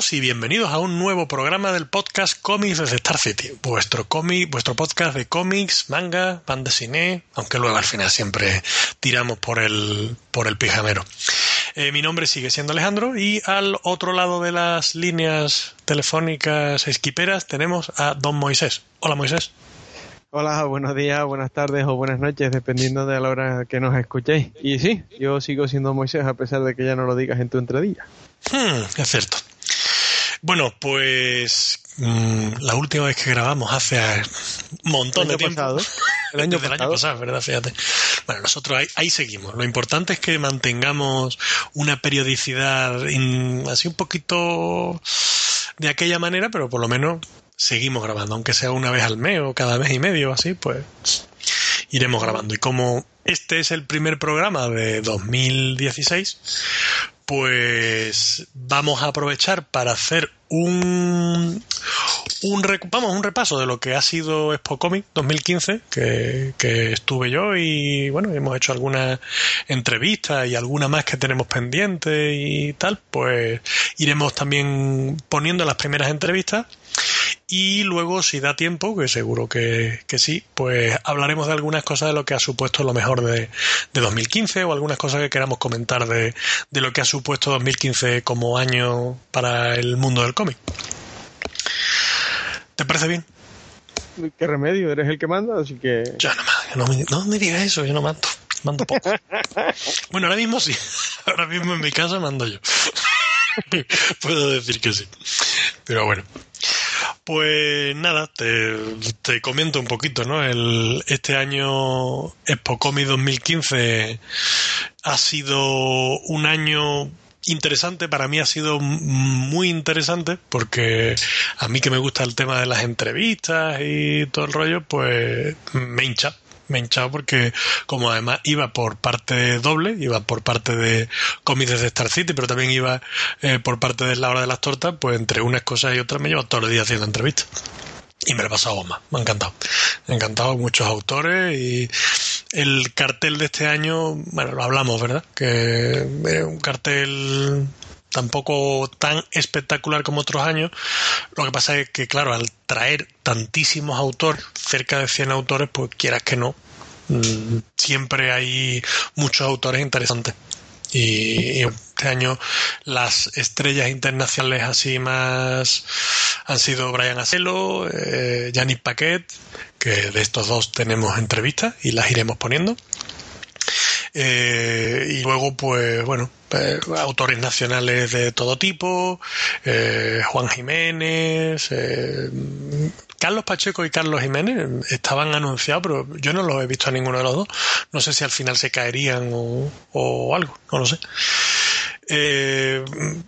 Todos y bienvenidos a un nuevo programa del podcast Comics desde Star City, vuestro cómic, vuestro podcast de cómics, manga, banda cine, aunque luego al final siempre tiramos por el por el pijamero. Eh, mi nombre sigue siendo Alejandro y al otro lado de las líneas telefónicas esquiperas tenemos a Don Moisés. Hola Moisés. Hola, buenos días, buenas tardes o buenas noches, dependiendo de la hora que nos escuchéis. Y sí, yo sigo siendo Moisés a pesar de que ya no lo digas en tu entradilla. Hmm, es cierto. Bueno, pues mm, la última vez que grabamos hace un montón de tiempo. Pasado, el año pasado. año pasado, ¿verdad? Fíjate. Bueno, nosotros ahí, ahí, seguimos. Lo importante es que mantengamos una periodicidad así un poquito de aquella manera, pero por lo menos seguimos grabando, aunque sea una vez al mes o cada mes y medio, así, pues iremos grabando. Y como este es el primer programa de 2016, pues vamos a aprovechar para hacer un, un, vamos, un repaso de lo que ha sido Expo Comic 2015, que, que estuve yo y bueno, hemos hecho algunas entrevistas y alguna más que tenemos pendiente y tal, pues iremos también poniendo las primeras entrevistas y luego, si da tiempo, que seguro que, que, sí, pues hablaremos de algunas cosas de lo que ha supuesto lo mejor de, de 2015 o algunas cosas que queramos comentar de, de, lo que ha supuesto 2015 como año para el mundo del cómic. ¿Te parece bien? ¿Qué remedio? Eres el que manda, así que... Yo no, no, no me digas eso, yo no mando. Mando poco. bueno, ahora mismo sí. Ahora mismo en mi casa mando yo. Puedo decir que sí. Pero bueno. Pues nada, te, comento un poquito, ¿no? El, este año Expo Comic 2015 ha sido un año interesante, para mí ha sido muy interesante porque a mí que me gusta el tema de las entrevistas y todo el rollo, pues me hincha, me hinchado porque como además iba por parte doble, iba por parte de cómics de Star City, pero también iba eh, por parte de la hora de las tortas, pues entre unas cosas y otras me llevo todos los días haciendo entrevistas. Y me lo he pasado más, me ha encantado. Me ha encantado muchos autores y el cartel de este año, bueno, lo hablamos, ¿verdad? Que un cartel tampoco tan espectacular como otros años. Lo que pasa es que, claro, al traer tantísimos autores, cerca de 100 autores, pues quieras que no, mm, siempre hay muchos autores interesantes. Y, este año las estrellas internacionales así más han sido Brian Acelo, eh, Paquet, que de estos dos tenemos entrevistas y las iremos poniendo. Eh, y luego, pues bueno, eh, autores nacionales de todo tipo, eh, Juan Jiménez, Carlos Pacheco y Carlos Jiménez estaban anunciados, pero yo no los he visto a ninguno de los dos. No sé si al final se caerían o, o algo, no lo sé. Eh,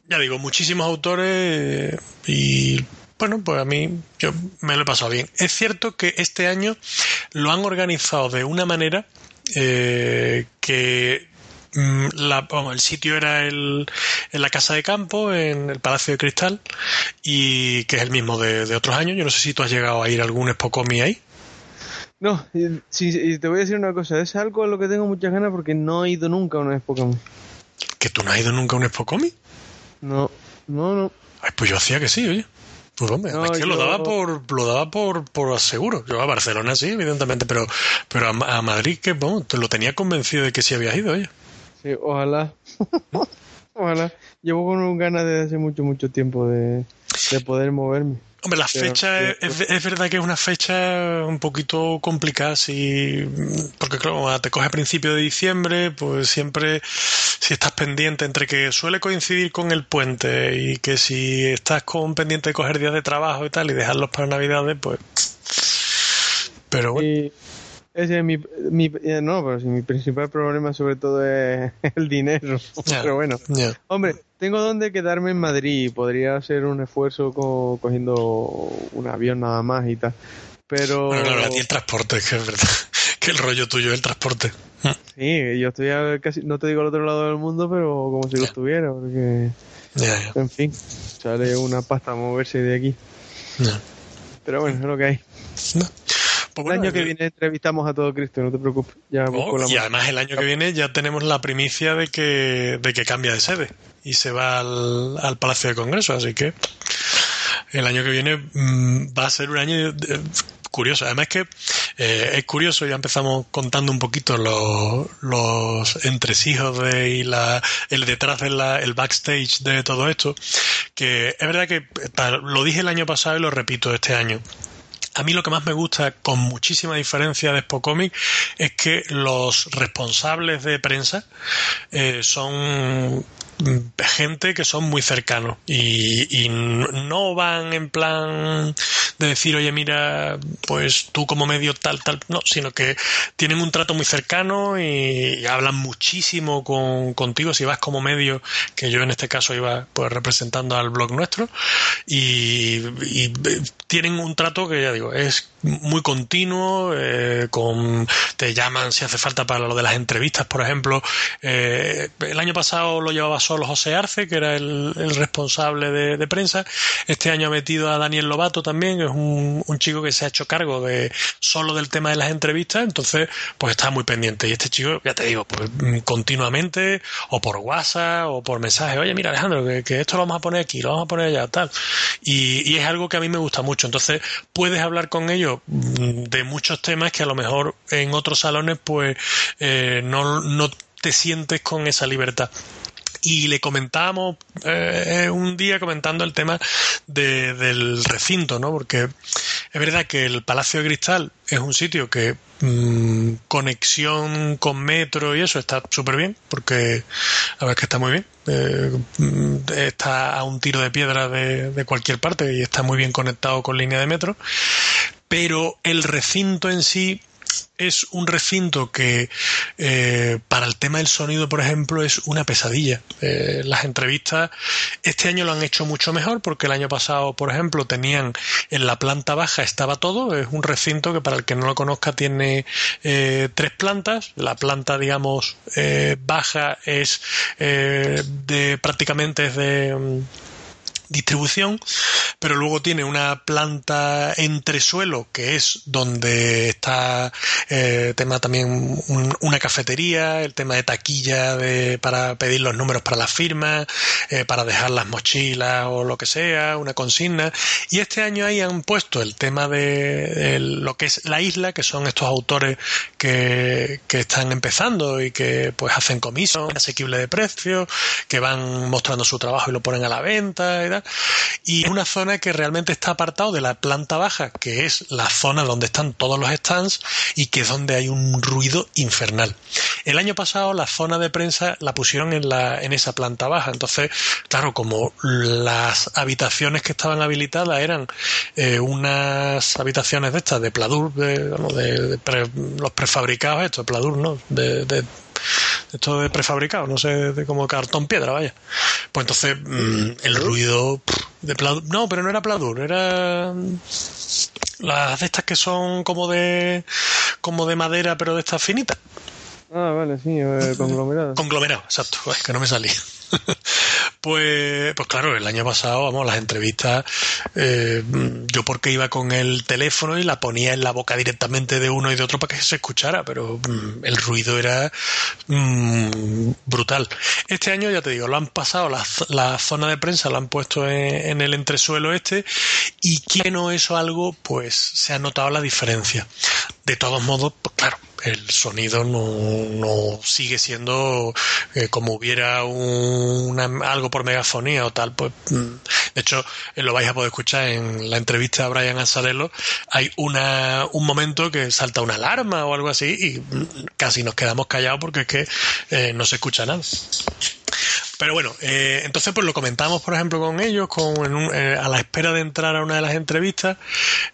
ya digo, muchísimos autores y bueno, pues a mí yo me lo he pasado bien. Es cierto que este año lo han organizado de una manera eh, que mm, la, el sitio era el, en la casa de campo, en el Palacio de Cristal, y que es el mismo de, de otros años. Yo no sé si tú has llegado a ir a algún Expocomi ahí. No, sí, te voy a decir una cosa, es algo a lo que tengo muchas ganas porque no he ido nunca a un Expocomi. ¿Que tú no has ido nunca a un Expocomi? No, no, no. Ay, pues yo hacía que sí, oye. Pues hombre, no, es que yo... lo daba por lo daba por, por seguro. Yo a Barcelona sí, evidentemente, pero pero a, a Madrid que bueno, te lo tenía convencido de que sí habías ido, oye. Sí, ojalá. ojalá. Llevo con ganas desde hace mucho mucho tiempo de, de poder moverme. Hombre, la fecha es, es, es, verdad que es una fecha un poquito complicada, si, porque claro, te coge a principio de diciembre, pues siempre, si estás pendiente entre que suele coincidir con el puente y que si estás con pendiente de coger días de trabajo y tal y dejarlos para Navidades, pues... Pero bueno. Y ese es mi, mi, no, pero si mi principal problema sobre todo es el dinero. Yeah, pero bueno, yeah. hombre, tengo donde quedarme en Madrid. Podría hacer un esfuerzo co cogiendo un avión nada más y tal. Pero. Bueno, claro, a ti el transporte, que es verdad. Que el rollo tuyo es el transporte. Sí, yo estoy a casi, no te digo al otro lado del mundo, pero como si yeah. lo estuviera, porque. En fin, sale una pasta a moverse de aquí. Pero bueno, es lo que hay. No. Pues el año que viene entrevistamos a todo Cristo, no te preocupes. Oh, y además el año que viene ya tenemos la primicia de que, de que cambia de sede y se va al, al Palacio de Congreso, así que el año que viene mm, va a ser un año curioso. Además que eh, es curioso, ya empezamos contando un poquito los, los entresijos de, y la, el detrás del el backstage de todo esto, que es verdad que lo dije el año pasado y lo repito este año. A mí lo que más me gusta, con muchísima diferencia de Spocomic, es que los responsables de prensa eh, son gente que son muy cercanos y, no van en plan de decir, oye, mira, pues tú como medio tal, tal, no, sino que tienen un trato muy cercano y, hablan muchísimo con, contigo. Si vas como medio, que yo en este caso iba pues representando al blog nuestro y, tienen un trato que ya digo, es muy continuo, eh, con, te llaman si hace falta para lo de las entrevistas, por ejemplo. Eh, el año pasado lo llevaba solo José Arce, que era el, responsable de, prensa. Este año ha metido a Daniel Lobato también, es un, chico que se ha hecho cargo de solo del tema de las entrevistas, entonces pues está muy pendiente. Y este chico, ya te digo, pues continuamente, o por WhatsApp, o por mensaje, oye, mira Alejandro, que, esto lo vamos a poner aquí, lo vamos a poner allá, tal. Y, y es algo que a mí me gusta mucho. Entonces puedes hablar con ellos de muchos temas que a lo mejor en otros salones pues eh, no, no te sientes con esa libertad y le comentábamos eh, un día comentando el tema del recinto, ¿no? Porque es verdad que el Palacio de Cristal es un sitio que mm, conexión con metro y eso está súper bien, porque verdad es que está muy bien. Eh, está a un tiro de piedra de, de cualquier parte y está muy bien conectado con línea de metro. Pero el recinto en sí es un recinto que eh, para el tema del sonido, por ejemplo, es una pesadilla. Eh, las entrevistas este año lo han hecho mucho mejor porque el año pasado, por ejemplo, tenían en la planta baja estaba todo. Es un recinto que para el que no lo conozca tiene eh, tres plantas. La planta, digamos, baja es de prácticamente es de mm, distribución, pero luego tiene una planta entre suelo que es donde está eh, tema también una cafetería, el tema de taquilla de, para pedir los números para las firmas, eh, para dejar las mochilas o lo que sea, una consigna. Y este año ahí han puesto el tema de, lo que es la isla, que son estos autores que, que están empezando y que pues hacen comisión asequible de precio, que van mostrando su trabajo y lo ponen a la venta y tal. Y una zona que realmente está apartado de la planta baja, que es la zona donde están todos los stands y que es donde hay un ruido infernal. El año pasado la zona de prensa la pusieron en, la, en esa planta baja. Entonces, claro, como las habitaciones que estaban habilitadas eran eh, unas habitaciones de estas, de pladur, de, los prefabricados, estos, pladur, ¿no? de, esto de prefabricado, no sé, de como cartón piedra, vaya. Pues entonces mm, el ruido de Pladur, no, pero no era Pladur, era mm, las de estas que son como de como de madera, pero de estas finitas. Ah, vale, sí, eh, conglomerado. Conglomerado, exacto, es que no me salía. pues, pues claro, el año pasado, vamos, las entrevistas, eh, yo porque iba con el teléfono y la ponía en la boca directamente de uno y de otro para que se escuchara, pero mm, el ruido era mm, brutal. Este año, ya te digo, lo han pasado, la, zona de prensa la han puesto en, el entresuelo este y que no eso algo, pues se ha notado la diferencia. De todos modos, pues claro, el sonido no, sigue siendo eh, como hubiera un, algo por megafonía o tal. Pues, mm, de hecho, eh, lo vais a poder escuchar en la entrevista a Brian Anzalelo. Hay una, un momento que salta una alarma o algo así y mm, casi nos quedamos callados porque es que eh, no se escucha nada. Pero bueno, eh, entonces pues lo comentamos, por ejemplo, con ellos, con, eh, a la espera de entrar a una de las entrevistas,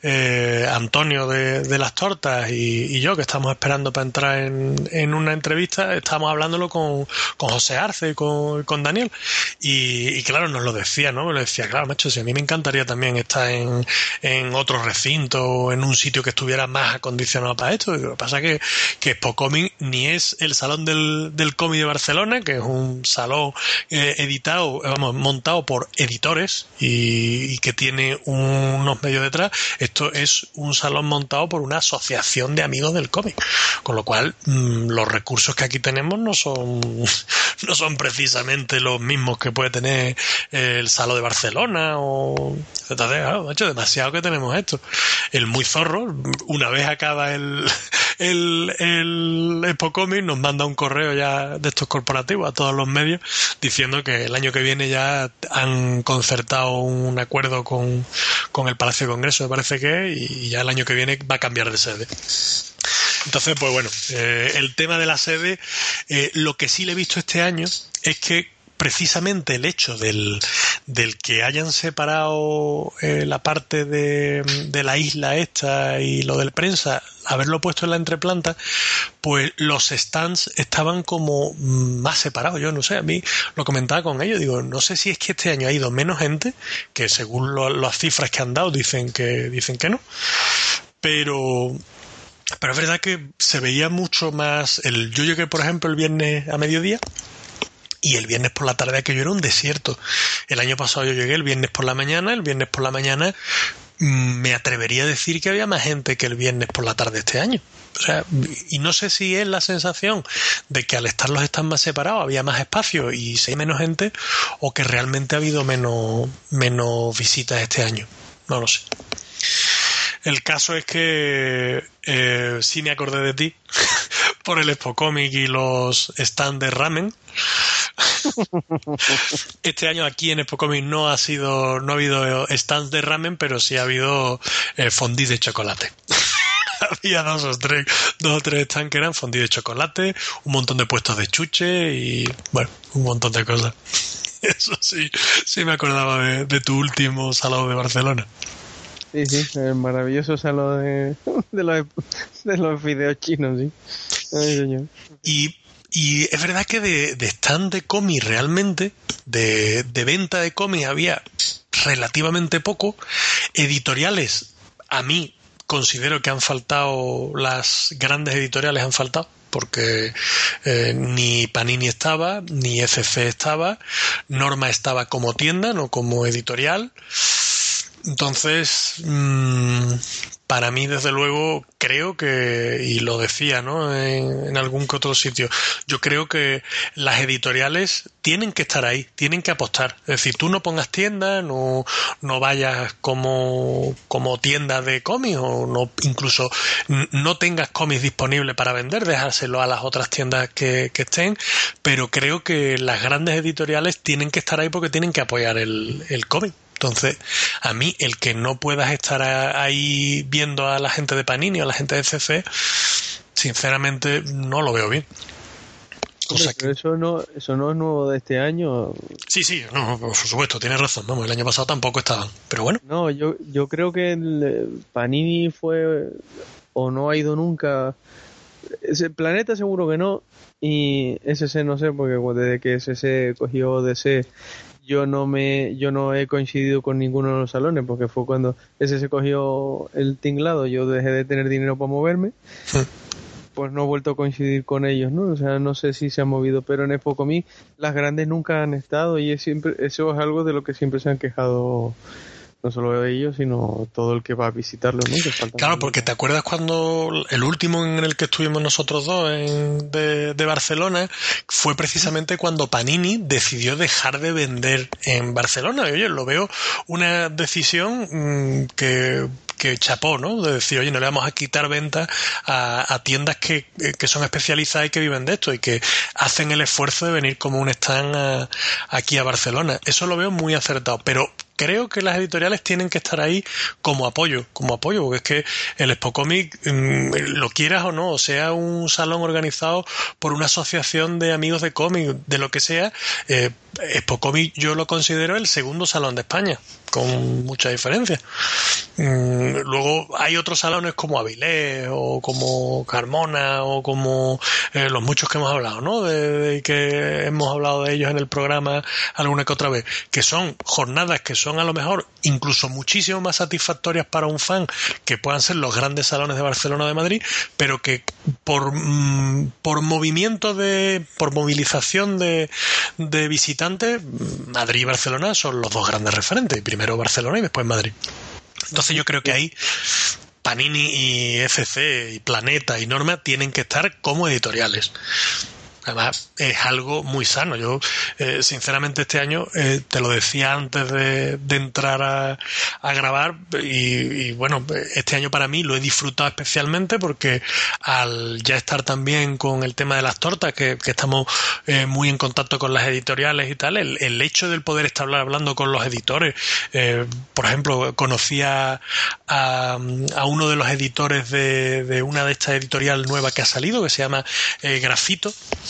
eh, Antonio de, las Tortas y, yo, que estamos esperando para entrar en, una entrevista, estábamos hablándolo con, José Arce y con, Daniel. Y, claro, nos lo decía, ¿no? Me lo decía, claro, macho, si a mí me encantaría también estar en, en otro recinto, en un sitio que estuviera más acondicionado para esto. lo que pasa es que, que ni es el salón del, del cómic de Barcelona, que es un salón eh, editado, vamos, montado por editores y, que tiene unos medios detrás. Esto es un salón montado por una asociación de amigos del cómic. Con lo cual, mm, los recursos que aquí tenemos no son, no son precisamente los mismos que puede tener el Salón de Barcelona o... Claro, hecho demasiado que tenemos esto. El muy zorro, una vez acaba el, el, el Expo Comic, nos manda un correo ya de estos corporativos a todos los medios diciendo que el año que viene ya han concertado un acuerdo con, con el Palacio de Congreso, me parece que, y ya el año que viene va a cambiar de sede. Entonces, pues bueno, eh, el tema de la sede, eh, lo que sí le he visto este año es que precisamente el hecho del, del que hayan separado eh, la parte de, de, la isla esta y lo del prensa, haberlo puesto en la entreplanta, pues los stands estaban como más separados. Yo no sé, a mí lo comentaba con ellos, digo, no sé si es que este año ha ido menos gente, que según las cifras que han dado dicen que, dicen que no, pero pero es verdad que se veía mucho más. El, yo llegué, por ejemplo, el viernes a mediodía y el viernes por la tarde aquello era un desierto. El año pasado yo llegué el viernes por la mañana, el viernes por la mañana me atrevería a decir que había más gente que el viernes por la tarde este año. O sea, y no sé si es la sensación de que al estar los están más separados había más espacio y se hay menos gente o que realmente ha habido menos, menos visitas este año. No lo sé. El caso es que eh, sí me acordé de ti por el Expo Comic y los stands de ramen. Este año aquí en Expo Comic no ha sido, no ha habido stands de ramen, pero sí ha habido eh, fondí de chocolate. Había dos o tres, dos o tres stands que eran fondí de chocolate, un montón de puestos de chuche y bueno, un montón de cosas. Eso sí, sí me acordaba de, de tu último salón de Barcelona. Sí, sí, el maravilloso salón de, de, los, de los videos chinos, sí. Y, y es verdad que de, stand de cómic realmente, de, venta de cómic había relativamente poco. Editoriales, a mí considero que han faltado, las grandes editoriales han faltado porque eh, ni Panini estaba, ni FC estaba, Norma estaba como tienda, no como editorial. Entonces, mmm, para mí, desde luego, creo que, y lo decía, ¿no? En, algún que otro sitio, yo creo que las editoriales tienen que estar ahí, tienen que apostar. Es decir, tú no pongas tienda, no, no vayas como, como tienda de cómics o no, incluso no tengas cómics disponibles para vender, dejárselo a las otras tiendas que, que estén, pero creo que las grandes editoriales tienen que estar ahí porque tienen que apoyar el, el cómic. Entonces, a mí, el que no puedas estar ahí viendo a la gente de Panini o a la gente de CC, sinceramente no lo veo bien. pero eso no, eso no es nuevo de este año. Sí, sí, no, por supuesto, tienes razón. Vamos, el año pasado tampoco estaban, pero bueno. No, yo, yo creo que el Panini fue o no ha ido nunca. Ese planeta seguro que no y ese no sé porque desde que ese cogió DC yo no me yo no he coincidido con ninguno de los salones porque fue cuando ese se cogió el tinglado yo dejé de tener dinero para moverme pues no he vuelto a coincidir con ellos no o sea no sé si se han movido pero en Expo las grandes nunca han estado y es siempre eso es algo de lo que siempre se han quejado no solo ellos, sino todo el que va a visitarlo. ¿no? Claro, porque te acuerdas cuando el último en el que estuvimos nosotros dos en, de, de, Barcelona fue precisamente cuando Panini decidió dejar de vender en Barcelona. Y oye, lo veo una decisión mm, que que chapó, ¿no? De decir, oye, no le vamos a quitar ventas a, a, tiendas que, que, son especializadas y que viven de esto y que hacen el esfuerzo de venir como un stand aquí a Barcelona. Eso lo veo muy acertado, pero creo que las editoriales tienen que estar ahí como apoyo, como apoyo, porque es que el Expo Comic, mm, lo quieras o no, sea un salón organizado por una asociación de amigos de cómic, de lo que sea, eh, Expo Comic yo lo considero el segundo salón de España. Con mucha diferencia. Mm, luego hay otros salones como Avilés o como Carmona o como eh, los muchos que hemos hablado, ¿no? De, que hemos hablado de ellos en el programa alguna que otra vez, que son jornadas que son a lo mejor incluso muchísimo más satisfactorias para un fan que puedan ser los grandes salones de Barcelona o de Madrid, pero que por, mm, por movimiento de, por movilización de, de visitantes, Madrid y Barcelona son los dos grandes referentes, primero Barcelona y después Madrid. Entonces yo creo que ahí Panini y FC y Planeta y Norma tienen que estar como editoriales. Además, es algo muy sano. Yo, eh, sinceramente, este año, eh, te lo decía antes de, entrar a, grabar, y, bueno, este año para mí lo he disfrutado especialmente porque al ya estar también con el tema de las tortas, que, estamos eh, muy en contacto con las editoriales y tal, el, hecho del poder estar hablando con los editores, por ejemplo, conocía a, a, uno de los editores de, de una de estas editoriales nuevas que ha salido, que se llama Grafito,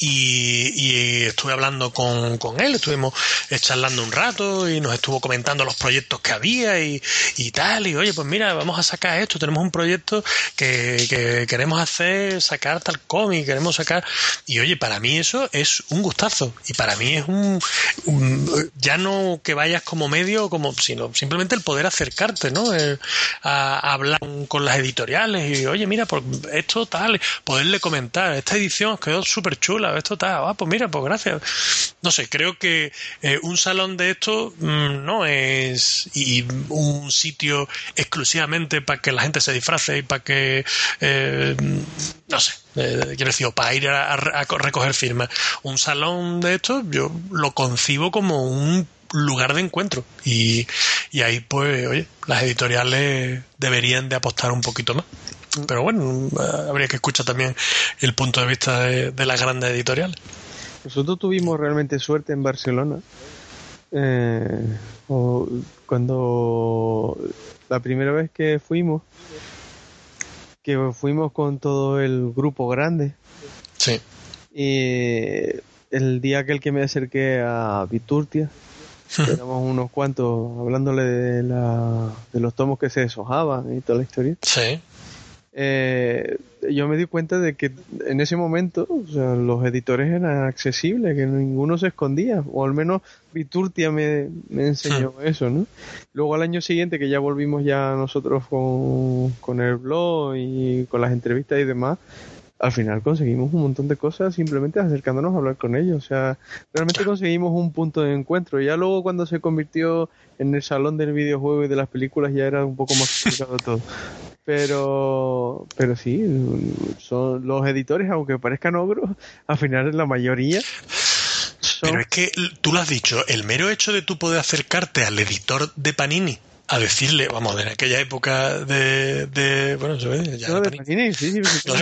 y, estuve hablando con, él, estuvimos charlando un rato y nos estuvo comentando los proyectos que había y, tal, y oye, pues mira, vamos a sacar esto, tenemos un proyecto que, queremos hacer, sacar tal cómic, queremos sacar, y oye, para mí eso es un gustazo, y para mí es un, ya no que vayas como medio, como, sino simplemente el poder acercarte, ¿no? a, hablar con las editoriales y oye, mira, por esto tal, poderle comentar, esta edición quedó súper chula, esto está, ah, pues mira, pues gracias. No sé, creo que eh, un salón de esto mm, no es y un sitio exclusivamente para que la gente se disfrace y para que, eh, no sé, eh, quiero decir, para ir a, recoger firmas. Un salón de esto yo lo concibo como un lugar de encuentro y, y ahí pues oye las editoriales deberían de apostar un poquito más pero bueno, habría que escuchar también el punto de vista de, las grandes editoriales. Nosotros tuvimos realmente suerte en Barcelona. Eh, cuando la primera vez que fuimos, que fuimos con todo el grupo grande. Sí. Y el día aquel que me acerqué a Viturtia, éramos unos cuantos hablándole de, la, de los tomos que se deshojaban y toda la historia. Sí eh, yo me di cuenta de que en ese momento los editores eran accesibles, que ninguno se escondía, o al menos Viturtia me, me enseñó eso, ¿no? Luego al año siguiente, que ya volvimos ya nosotros con, con el blog y con las entrevistas y demás, al final conseguimos un montón de cosas simplemente acercándonos a hablar con ellos. O sea, realmente conseguimos un punto de encuentro. Ya luego cuando se convirtió en el salón del videojuego y de las películas ya era un poco más complicado todo. Pero, pero sí, son los editores, aunque parezcan ogros, al final la mayoría Pero es que tú lo has dicho, el mero hecho de tú poder acercarte al editor de Panini a decirle, vamos, en aquella época de, de bueno, se ve, ya no, Panini, sí, sí, sí, estaba,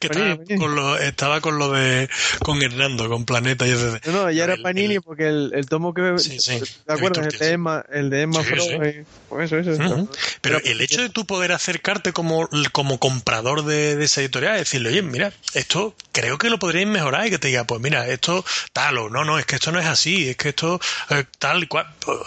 que estaba, Con lo, estaba con lo de, con Hernando, con Planeta y ese. No, no, ya era Panini porque el, el tomo que, sí, sí, ¿te acuerdas? El de Emma, el de Emma eh, pues eso, eso, Pero el hecho de tú poder acercarte como, como comprador de, de esa editorial, decirle, oye, mira, esto creo que lo podríais mejorar y que te diga, pues mira, esto tal o no, no, es que esto no es así, es que esto eh, tal y cual.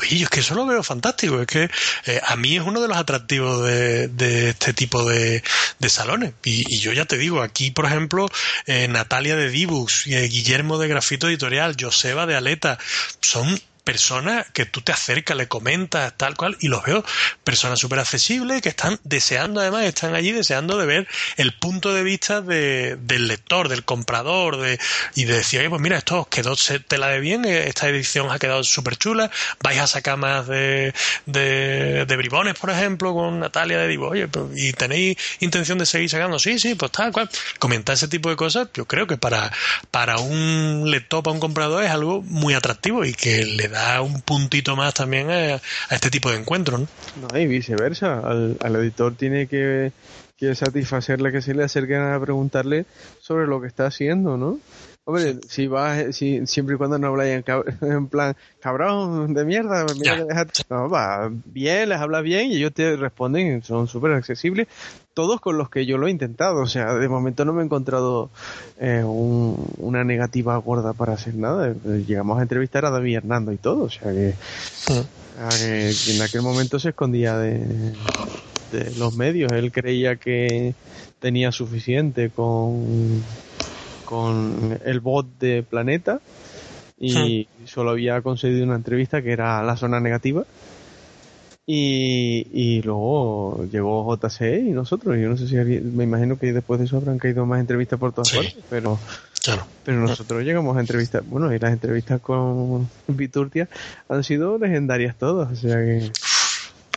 Y es que eso lo veo fantástico es que eh, a mí es uno de los atractivos de, este tipo de, salones. Y, yo ya te digo, aquí, por ejemplo, eh, Natalia de Dibux, eh, Guillermo de Grafito Editorial, Joseba de Aleta, son personas que tú te acercas, le comentas, tal cual, y los veo personas súper accesibles que están deseando, además, están allí deseando de ver el punto de vista de, del lector, del comprador, de, y de decir, oye, pues mira, esto os quedó tela de bien, eh, esta edición ha quedado súper chula, vais a sacar más de, de, de, bribones, por ejemplo, con Natalia de Divo, oye, pues, y tenéis intención de seguir sacando, sí, sí, pues tal cual. Comentar ese tipo de cosas, yo creo que para, para un lector, para un comprador, es algo muy atractivo y que le da un puntito más también a, este tipo de encuentros, ¿no? No, y viceversa. Al, editor tiene que, que satisfacerle que se le acerquen a preguntarle sobre lo que está haciendo, ¿no? Hombre, si vas, si, siempre y cuando no habláis en, plan, cabrón, de mierda, no, va bien, les hablas bien y ellos te responden, son súper accesibles, todos con los que yo lo he intentado, o sea, de momento no me he encontrado eh, una negativa gorda para hacer nada, llegamos a entrevistar a David Hernando y todo, o sea que, que en aquel momento se escondía de, de los medios, él creía que tenía suficiente con con el bot de Planeta y solo había conseguido una entrevista que era la zona negativa. Y, y luego llegó JC y nosotros. Yo no sé si me imagino que después de eso habrán caído más entrevistas por todas partes, pero, pero nosotros llegamos a entrevistas. Bueno, y las entrevistas con Viturtia han sido legendarias todas, o sea que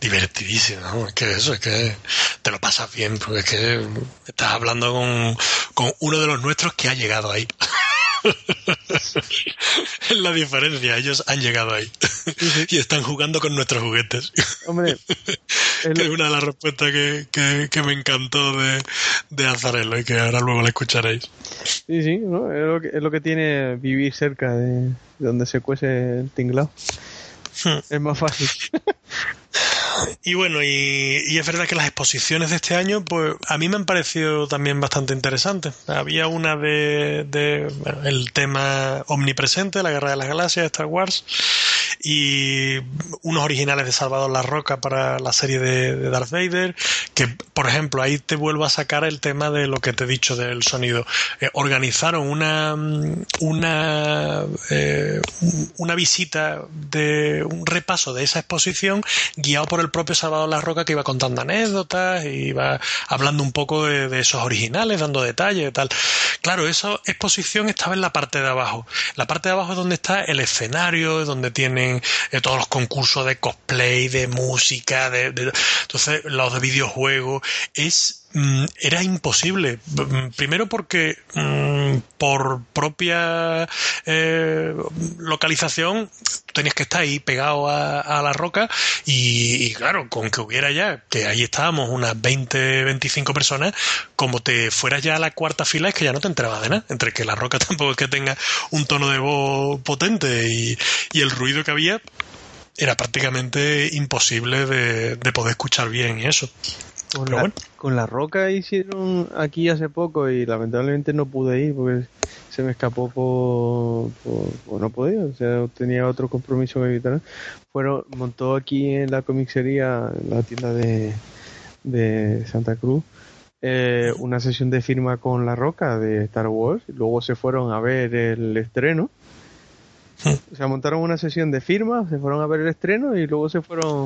divertidísimo, ¿no? Es que eso, es que te lo pasas bien, porque es que estás hablando con, con uno de los nuestros que ha llegado ahí. es la diferencia, ellos han llegado ahí y están jugando con nuestros juguetes. Hombre, es una de las respuestas que, que, me encantó de, de Azarelo y que ahora luego la escucharéis. Sí, sí, ¿no? es, lo que, es lo que tiene vivir cerca de, donde se cuece el tinglado. Hmm. Es más fácil. Y bueno, y, es verdad que las exposiciones de este año, pues a mí me han parecido también bastante interesantes. Había una de, de el tema omnipresente, la Guerra de las Galaxias, Star Wars, y unos originales de Salvador La Roca para la serie de, Darth Vader, que por ejemplo ahí te vuelvo a sacar el tema de lo que te he dicho del sonido. Eh, organizaron una una eh, una visita de un repaso de esa exposición guiado por el propio Salvador La Roca que iba contando anécdotas, y iba hablando un poco de, esos originales, dando detalles y tal. Claro, esa exposición estaba en la parte de abajo. La parte de abajo es donde está el escenario, es donde tienen de todos los concursos de cosplay, de música, de, entonces los de videojuegos, es era imposible. Mm, primero porque mm, por propia eh, localización tenías que estar ahí pegado a, la roca y, claro, con que hubiera ya, que ahí estábamos unas 20, 25 personas, como te fueras ya a la cuarta fila es que ya no te enterabas de nada. Entre que la roca tampoco es que tenga un tono de voz potente y, el ruido que había era prácticamente imposible de, de poder escuchar bien y eso. Con, la, con la roca hicieron aquí hace poco y lamentablemente no pude ir porque se me escapó por, por, no podía, o sea, tenía otro compromiso que evitar. Fueron, montó aquí en la comicería, en la tienda de, de Santa Cruz, eh, una sesión de firma con La Roca de Star Wars, luego se fueron a ver el estreno. O sea, montaron una sesión de firma, se fueron a ver el estreno y luego se fueron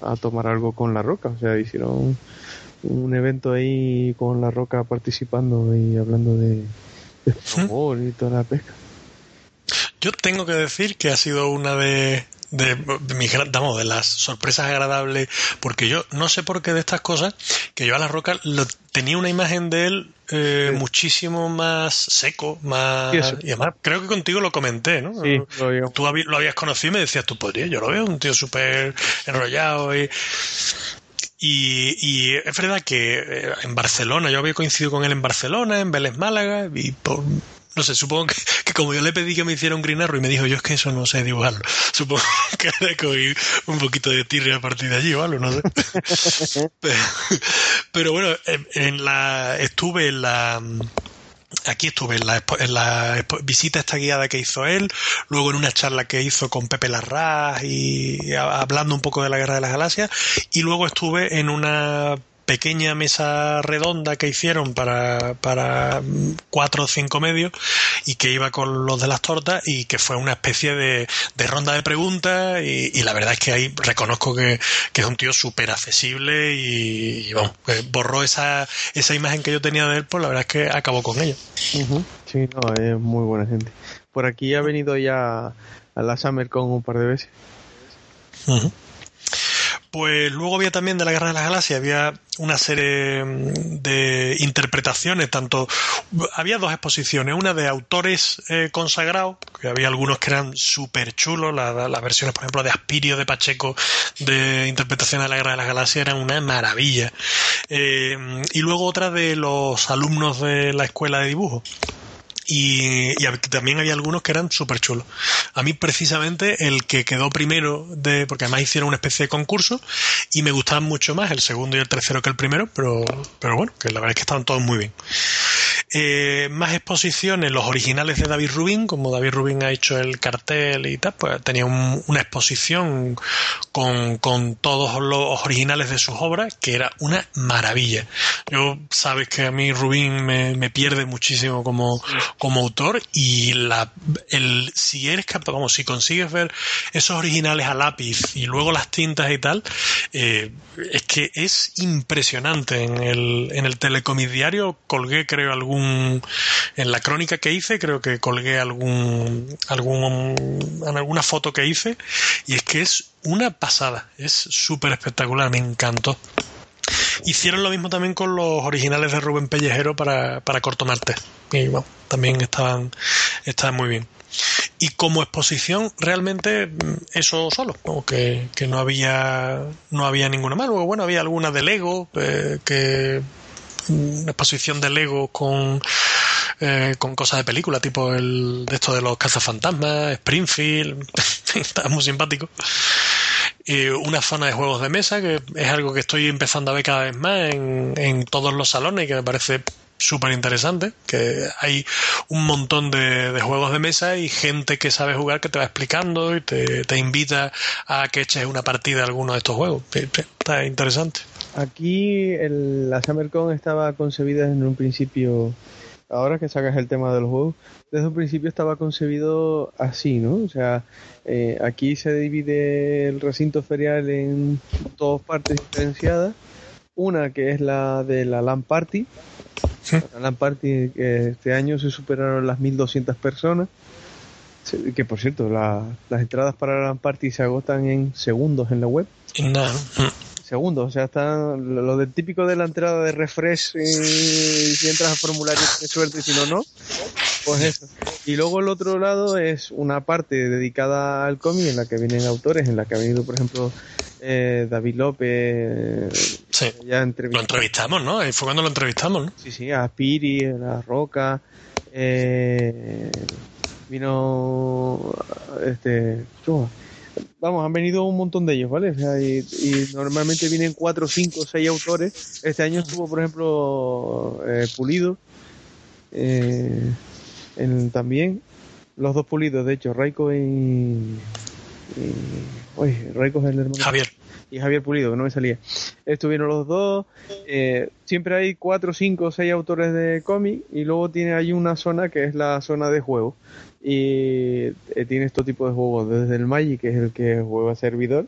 a tomar algo con La Roca. O sea, hicieron un evento ahí con La Roca participando y hablando de, de y toda la pesca. Yo tengo que decir que ha sido una de, de, de las sorpresas agradables, porque yo no sé por qué de estas cosas, que yo a la roca lo, tenía una imagen de él eh, muchísimo más seco, más... Y además, creo que contigo lo comenté, ¿no? Tú lo habías conocido y me decías, tú podrías, yo lo veo, un tío súper enrollado y... Y, es verdad que eh, en Barcelona, yo había coincidido con él en Barcelona, en Vélez Málaga, y por, no sé, supongo que, como yo le pedí que me hiciera un Green y me dijo, yo es que eso no sé dibujarlo. Supongo que le cogí un poquito de tirre a partir de allí o algo, no sé. Pero, bueno, en la, estuve en la, aquí estuve en la, en la, visita esta guiada que hizo él, luego en una charla que hizo con Pepe Larraz y hablando un poco de la Guerra de las Galaxias, y luego estuve en una pequeña mesa redonda que hicieron para, para cuatro o cinco medios y que iba con los de las tortas y que fue una especie de, de ronda de preguntas y, la verdad es que ahí reconozco que, es un tío súper accesible y, borró esa, esa imagen que yo tenía de él, pues la verdad es que acabó con ella. Sí, no, es muy buena gente. Por aquí ha venido ya a la Summer con un par de veces. Pues luego había también de la Guerra de las Galaxias, había una serie mm, de interpretaciones, tanto había dos exposiciones, una de autores eh, consagrados, que había algunos que eran súper chulos, las versiones, por ejemplo, de Aspirio, de Pacheco, de interpretación de la Guerra de las Galaxias eran una maravilla. Eh, y luego otra de los alumnos de la escuela de dibujo y, también había algunos que eran súper chulos. A mí precisamente el que quedó primero, de porque además hicieron una especie de concurso y me gustaban mucho más el segundo y el tercero que el primero, pero, pero bueno, que la verdad es que estaban todos muy bien. Eh, más exposiciones, los originales de David Rubin, como David Rubin ha hecho el cartel y tal, pues tenía una exposición con, con, todos los originales de sus obras, que era una maravilla. Yo sabes que a mí Rubin me, me pierde muchísimo como, como autor y la, el, si eres capaz, como si consigues ver esos originales a lápiz y luego las tintas y tal, eh, es que es impresionante. En el, en el Telecomic Diario colgué, creo, algún, en la crónica que hice, creo que colgué algún, algún, en alguna foto que hice y es que es una pasada, es súper espectacular, me encantó. Hicieron lo mismo también con los originales de Rubén Pellejero para, para Cortomarte. Y bueno, también estaban, estaban muy bien. Y como exposición, realmente eso solo, como que, que no había no había ninguna más. Luego, bueno, había alguna de Lego, eh, que exposición de Lego con eh, con cosas de película, tipo el de esto de los cazafantasmas, Springfield, está muy simpático una zona de juegos de mesa, que es algo que estoy empezando a ver cada vez más en, en todos los salones y que me parece súper interesante, que hay un montón de, juegos de mesa y gente que sabe jugar que te va explicando y te, te invita a que eches una partida de alguno de estos juegos. Está interesante. Aquí el, la SummerCon estaba concebida en un principio, ahora que sacas el tema de los juegos, desde un principio estaba concebido así, ¿no? O sea, eh, aquí se divide el recinto ferial en dos partes diferenciadas. Una que es la de la LAN Party. La LAN Party que este año se superaron las 1.200 personas. Que por cierto, las entradas para la LAN Party se agotan en segundos en la web. Nada segundos. O sea, están lo, del típico de la entrada de refresh y, si entras al formulario tienes suerte y si no, no. Pues eso. Y luego el otro lado es una parte dedicada al cómic en la que vienen autores, en la que ha venido, por ejemplo, eh, David López. Sí. Ya lo entrevistamos, ¿no? Fue cuando lo entrevistamos, ¿no? Sí, sí, a Piri, a La Roca. Eh, vino este vamos, han venido un montón de ellos, ¿vale? y, normalmente vienen cuatro, cinco, seis autores. Este año estuvo, por ejemplo, eh, Pulido, eh, también, los dos Pulidos, de hecho, Raiko y... y oye, Raiko es el hermano. Javier y Javier Pulido, que no me salía. Estuvieron los dos. Eh, siempre hay cuatro, cinco, seis autores de cómic y luego tiene ahí una zona que es la zona de juego. Y eh, tiene estos tipos de juegos, desde el Magic, que es el que juega servidor,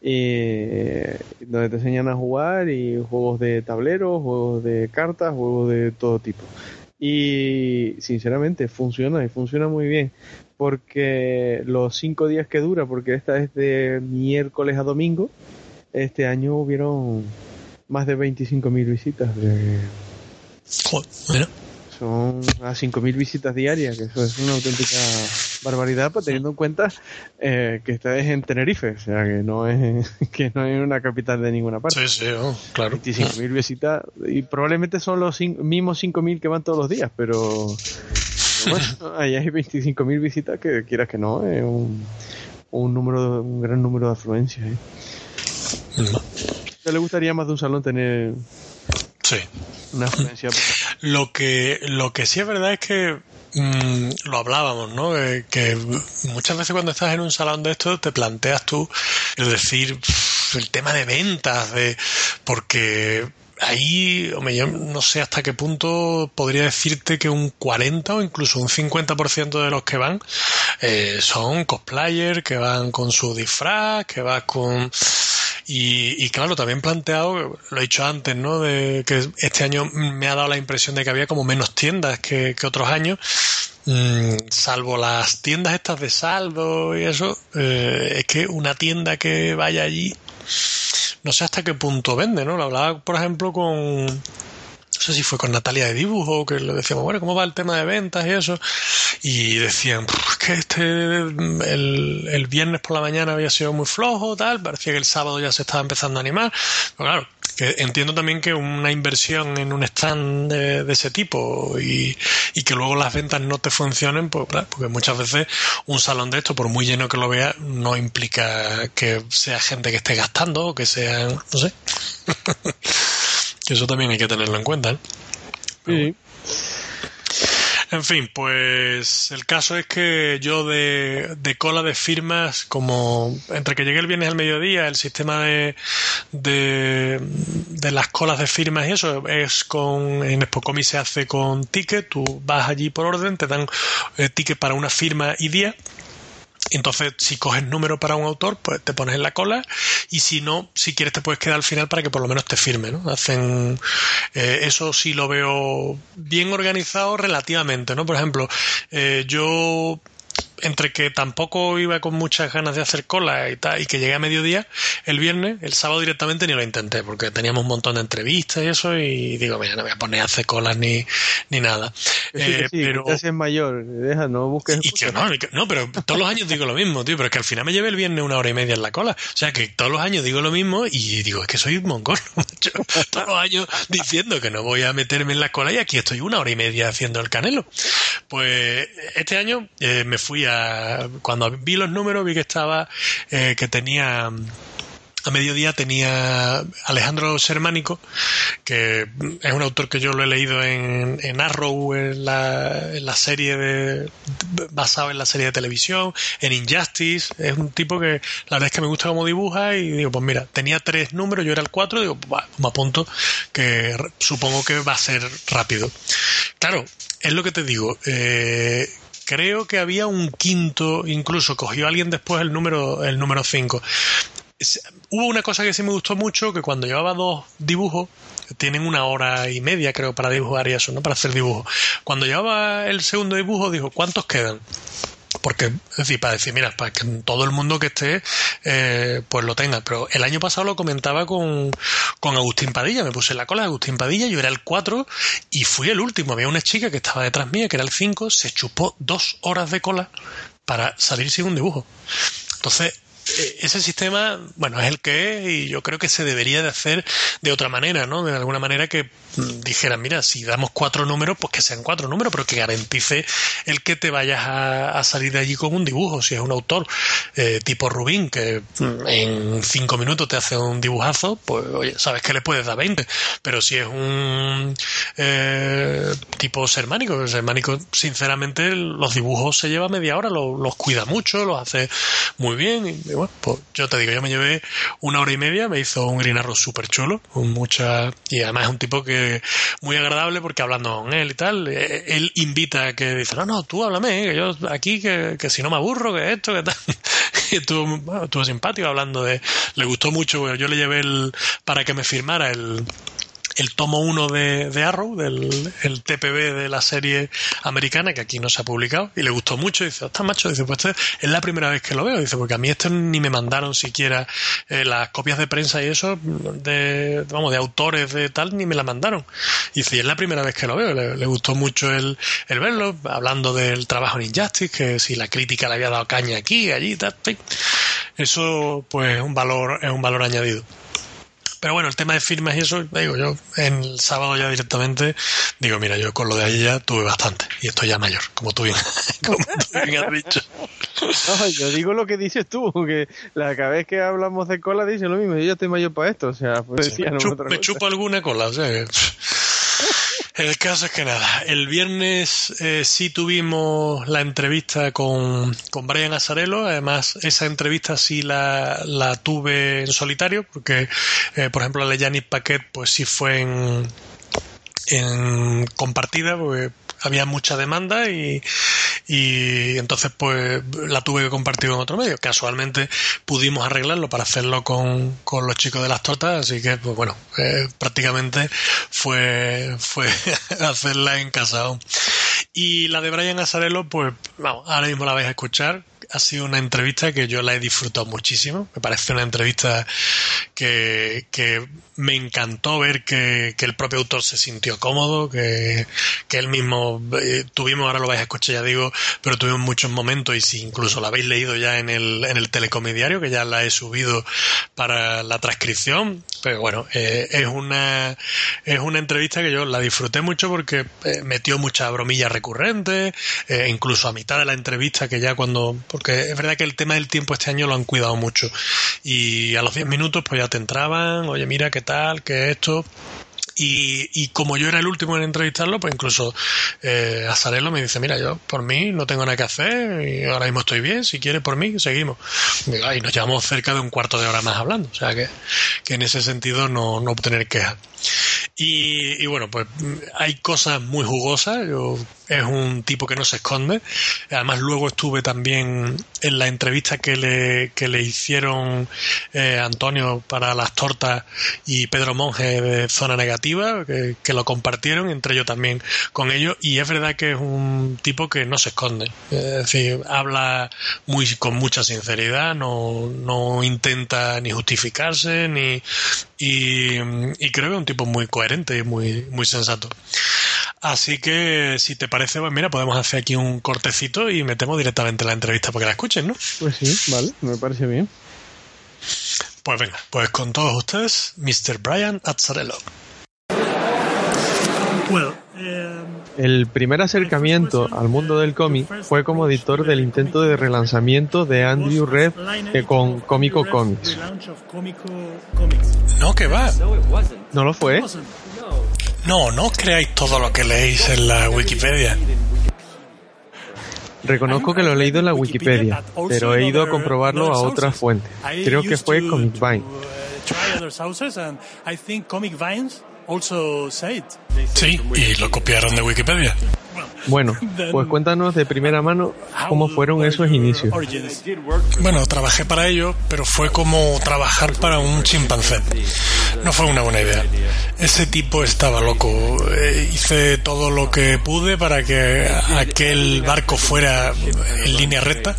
y, donde te enseñan a jugar, y juegos de tablero, juegos de cartas, juegos de todo tipo. Y sinceramente funciona y funciona muy bien porque los cinco días que dura, porque esta es de miércoles a domingo, este año hubieron más de 25.000 visitas. De... Son a 5.000 visitas diarias, que eso es una auténtica barbaridad, pues, teniendo en cuenta eh, que esta es en Tenerife, o sea, que no es que no es una capital de ninguna parte. Sí, sí, oh, claro. 25.000 visitas, y probablemente son los mismos 5.000 que van todos los días, pero bueno, ahí hay 25.000 visitas que quieras que no, es un, un, número, un gran número de afluencias. ¿eh? le gustaría más de un salón tener sí. una afluencia? Lo que, lo que sí es verdad es que mm, lo hablábamos, ¿no? Eh, que muchas veces cuando estás en un salón de esto te planteas tú, es decir, el tema de ventas, de porque ahí, hombre, yo no sé hasta qué punto podría decirte que un 40 o incluso un 50% de los que van eh, son cosplayers, que van con su disfraz, que van con... Y, claro, también planteado, lo he dicho antes, ¿no? De que este año me ha dado la impresión de que había como menos tiendas que, otros años. Mm, salvo las tiendas estas de saldo y eso, eh, es que una tienda que vaya allí no sé hasta qué punto vende, ¿no? Lo hablaba, por ejemplo, con sé si fue con Natalia de dibujo, que le decíamos, bueno, ¿cómo va el tema de ventas y eso? Y decían, que este, el, el, viernes por la mañana había sido muy flojo, tal, parecía que el sábado ya se estaba empezando a animar. Pero claro, que entiendo también que una inversión en un stand de, ese tipo y, y, que luego las ventas no te funcionen, pues porque muchas veces un salón de esto, por muy lleno que lo vea, no implica que sea gente que esté gastando o que sea, no sé. que eso también hay que tenerlo en cuenta. Sí. En fin, pues el caso es que yo de, cola de firmas, como entre que llegué el viernes al mediodía, el sistema de, de, las colas de firmas y eso es con, en Expocomi se hace con ticket, tú vas allí por orden, te dan eh, ticket para una firma y día entonces, si coges número para un autor, pues te pones en la cola y si no, si quieres te puedes quedar al final para que por lo menos te firme, ¿no? Hacen eh, eso sí lo veo bien organizado relativamente, ¿no? Por ejemplo, eh, yo entre que tampoco iba con muchas ganas de hacer cola y tal, y que llegué a mediodía el viernes, el sábado directamente ni lo intenté, porque teníamos un montón de entrevistas y eso, y digo, mira, no voy a poner a hacer colas ni, ni nada. Eh, pero es mayor, deja, no busques. no, pero todos los años digo lo mismo, tío, pero es que al final me llevé el viernes una hora y media en la cola. O sea que todos los años digo lo mismo y digo, es que soy un mongol, todos los años diciendo que no voy a meterme en la cola y aquí estoy una hora y media haciendo el canelo. Pues este año eh, me fui a cuando vi los números vi que estaba, eh, que tenía a mediodía tenía Alejandro Sermánico, que es un autor que yo lo he leído en, Arrow, en la, en la serie de, basado en la serie de televisión, en Injustice, es un tipo que la verdad es que me gusta cómo dibuja y digo, pues mira, tenía tres números, yo era el cuatro, digo, pues me apunto que supongo que va a ser rápido. Claro, es lo que te digo, eh, creo que había un quinto, incluso cogió alguien después el número el número 5. Hubo una cosa que sí me gustó mucho, que cuando llevaba dos dibujos, tienen una hora y media creo para dibujar y eso, ¿no? Para hacer dibujos. Cuando llevaba el segundo dibujo, dijo, ¿cuántos quedan? Porque es decir, para decir, mira, para que todo el mundo que esté, eh, pues lo tenga. Pero el año pasado lo comentaba con, con Agustín Padilla, me puse en la cola de Agustín Padilla, yo era el 4 y fui el último. Había una chica que estaba detrás mía, que era el 5, se chupó dos horas de cola para salir sin un dibujo. Entonces, ese sistema, bueno, es el que es y yo creo que se debería de hacer de otra manera, ¿no? De alguna manera que mm, dijeran, mira, si damos cuatro números, pues que sean cuatro números, pero que garantice el que te vayas a, salir de allí con un dibujo, si es un autor eh, tipo Rubín, que mm, en cinco minutos te hace un dibujazo, pues oye, sabes que le puedes dar 20, pero si es un eh, tipo Sermánico, Sermánico, sinceramente, los dibujos se lleva media hora, los, cuida mucho, los hace muy bien, bueno, pues yo te digo, yo me llevé una hora y media, me hizo un Green Arrow súper chulo, con mucha, y además es un tipo que muy agradable porque hablando con él y tal, eh, él invita a que dice, no, no, tú háblame, que yo aquí, que, que si no me aburro, que esto, que tal. y estuvo, estuvo simpático hablando de, le gustó mucho, yo le llevé el, para que me firmara el, el tomo 1 de, Arrow, del el TPB de la serie americana, que aquí no se ha publicado, y le gustó mucho. dice, está macho, dice, pues este es la primera vez que lo veo. Dice, porque a mí esto ni me mandaron siquiera eh, las copias de prensa y eso, de, vamos, de autores de tal, ni me la mandaron. Y dice, es la primera vez que lo veo. Le, gustó mucho el, el, verlo, hablando del trabajo en Injustice, que si la crítica le había dado caña aquí, allí, tal, Eso, pues, es un valor, es un valor añadido. Pero bueno, el tema de firmas y eso, digo yo, en el sábado ya directamente, digo, mira, yo con lo de ahí ya tuve bastante. Y estoy ya mayor, como tú bien, como tú bien has dicho. No, yo digo lo que dices tú, que la cada vez que hablamos de cola dice lo mismo, yo ya estoy mayor para esto, o sea, pues me, me chupo alguna cola, o sea, el caso es que nada, el viernes eh, sí tuvimos la entrevista con, con Brian Azarelo, además esa entrevista sí la, la tuve en solitario, porque eh, por ejemplo la de Janis Paquet pues sí fue en, en compartida, porque había mucha demanda y, y entonces pues la tuve que compartir con otro medio. Casualmente pudimos arreglarlo para hacerlo con, con los chicos de las tortas, así que pues bueno, eh, prácticamente fue, fue hacerla en casa. Y la de Brian Azarelo, pues vamos, ahora mismo la vais a escuchar ha sido una entrevista que yo la he disfrutado muchísimo. Me parece una entrevista que, que me encantó ver que, que, el propio autor se sintió cómodo, que, que él mismo eh, tuvimos, ahora lo vais a escuchar ya digo, pero tuvimos muchos momentos y si incluso la habéis leído ya en el, en el telecomediario, que ya la he subido para la transcripción, pero bueno, eh, es una es una entrevista que yo la disfruté mucho porque eh, metió muchas bromillas recurrentes, eh, incluso a mitad de la entrevista que ya cuando, porque es verdad que el tema del tiempo este año lo han cuidado mucho. Y a los 10 minutos pues ya te entraban, oye mira qué tal, qué esto, y, y, como yo era el último en entrevistarlo, pues incluso eh, Azarelo me dice, mira, yo por mí no tengo nada que hacer y ahora mismo estoy bien, si quiere por mí, seguimos. Y nos llevamos cerca de un cuarto de hora más hablando, o sea que, que en ese sentido no, no obtener quejas. Y, y, bueno, pues hay cosas muy jugosas. Yo, es un tipo que no se esconde. Además, luego estuve también en la entrevista que le, que le hicieron eh, Antonio para las tortas y Pedro Monge de Zona Negativa, que, lo compartieron, entre ellos también con ellos. Y es verdad que es un tipo que no se esconde. Es decir, habla muy, con mucha sinceridad, no, no intenta ni justificarse, ni. Y, y creo que es un tipo muy coherente y muy, muy sensato. Así que, si te parece, pues mira, podemos hacer aquí un cortecito y metemos directamente la entrevista para que la escuchen, ¿no? Pues sí, vale, me parece bien. Pues venga, pues con todos ustedes, Mr. Brian Azzarello. Well, el primer acercamiento al mundo del cómic fue como editor del intento de relanzamiento de Andrew Red con Comico Comics. No, que va. ¿No lo fue? No, no creáis todo lo que leéis en la Wikipedia. Reconozco que lo he leído en la Wikipedia, pero he ido a comprobarlo a otras fuentes. Creo que fue Comic Vine. Sí, y lo copiaron de Wikipedia. Bueno, pues cuéntanos de primera mano cómo fueron esos inicios. Bueno, trabajé para ello, pero fue como trabajar para un chimpancé. No fue una buena idea. Ese tipo estaba loco. Eh, hice todo lo que pude para que aquel barco fuera en línea recta,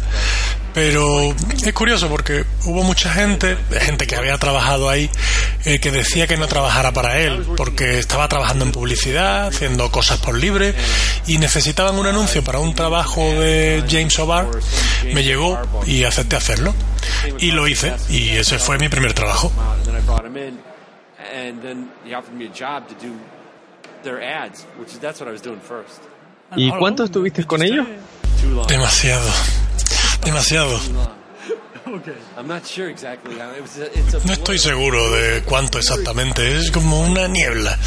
pero es curioso porque hubo mucha gente, gente que había trabajado ahí, eh, que decía que no trabajara para él, porque estaba trabajando en publicidad, haciendo cosas por libre, y necesitaban un anuncio para un trabajo de James O'Barr. Me llegó y acepté hacerlo. Y lo hice, y ese fue mi primer trabajo. ¿Y cuánto estuviste con ellos? Demasiado. Demasiado. No estoy seguro de cuánto exactamente, es como una niebla.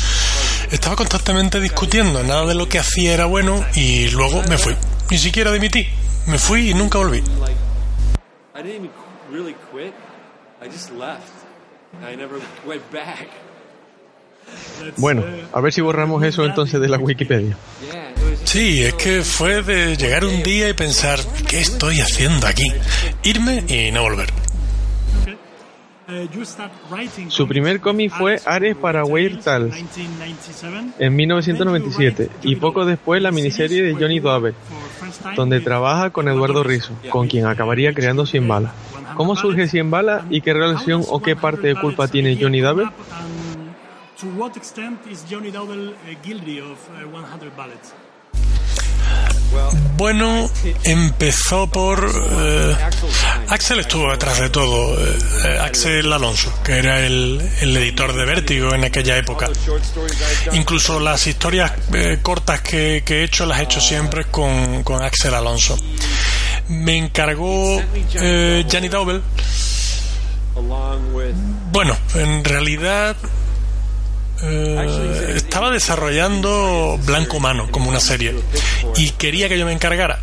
Estaba constantemente discutiendo, nada de lo que hacía era bueno y luego me fui. Ni siquiera dimití. Me fui y nunca volví. Bueno, a ver si borramos eso entonces de la Wikipedia. Sí, es que fue de llegar un día y pensar, ¿qué estoy haciendo aquí? Irme y no volver. Su primer cómic fue Ares para Weird Tales en 1997 y poco después la miniserie de Johnny Dover, donde trabaja con Eduardo Rizzo, con quien acabaría creando Cien Balas. ¿Cómo surge Cien Balas y qué relación o qué parte de culpa tiene Johnny Dover? To what extent is Johnny Double guilty of 100 Ballets? Bueno, empezó por... Eh, Axel estuvo detrás de todo. Eh, Axel Alonso, que era el, el, editor de Vértigo en aquella época. Incluso las historias eh, cortas que, que, he hecho las he hecho siempre con, con Axel Alonso. Me encargó eh, Johnny Double. Bueno, en realidad eh, estaba desarrollando Blanco Mano como una serie y quería que yo me encargara.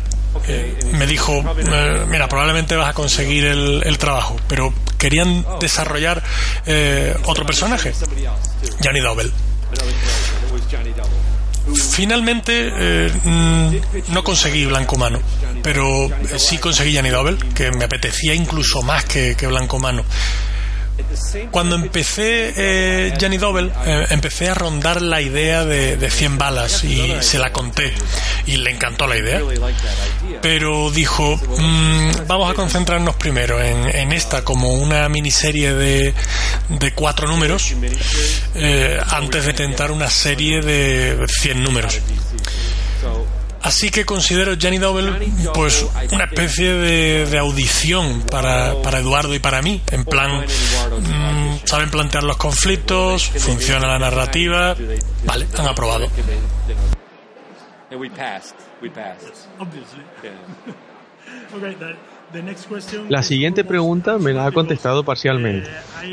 Eh, me dijo, eh, mira, probablemente vas a conseguir el, el trabajo, pero querían desarrollar eh, otro personaje, Johnny Double. Finalmente eh, no conseguí Blanco Mano, pero sí conseguí Johnny Double, que me apetecía incluso más que, que Blanco Mano Cuando empecé eh, Johnny Double, eh, empecé a rondar la idea de, de 100 balas y se la conté y le encantó la idea. Pero dijo, mm, vamos a concentrarnos primero en, en, esta como una miniserie de, de cuatro números eh, antes de tentar una serie de 100 números. Así que considero Johnny Double pues una especie de, de audición para, para, Eduardo y para mí. En plan, mmm, saben plantear los conflictos, funciona la narrativa. Vale, han aprobado. La siguiente pregunta me la ha contestado parcialmente.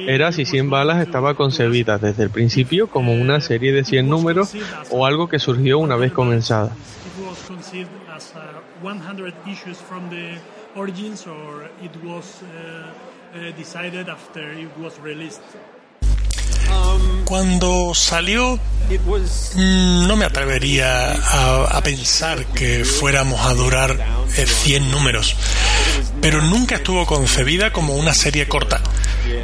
Era si 100 balas estaba concebida desde el principio como una serie de 100 números o algo que surgió una vez comenzada. Conceived as uh, 100 issues from the origins or it was uh, uh, decided after it was released? Cuando salió, mm, no me atrevería a, a, pensar que fuéramos a durar 100 números, pero nunca estuvo concebida como una serie corta.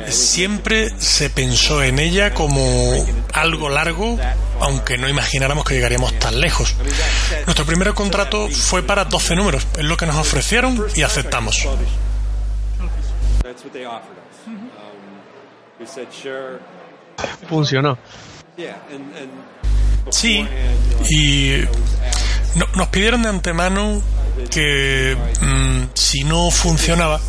Siempre se pensó en ella como algo largo, aunque no imagináramos que llegaríamos tan lejos. Nuestro primer contrato fue para 12 números, es lo que nos ofrecieron y aceptamos. Funcionó. Sí, y no, nos pidieron de antemano que mmm, si no funcionaba,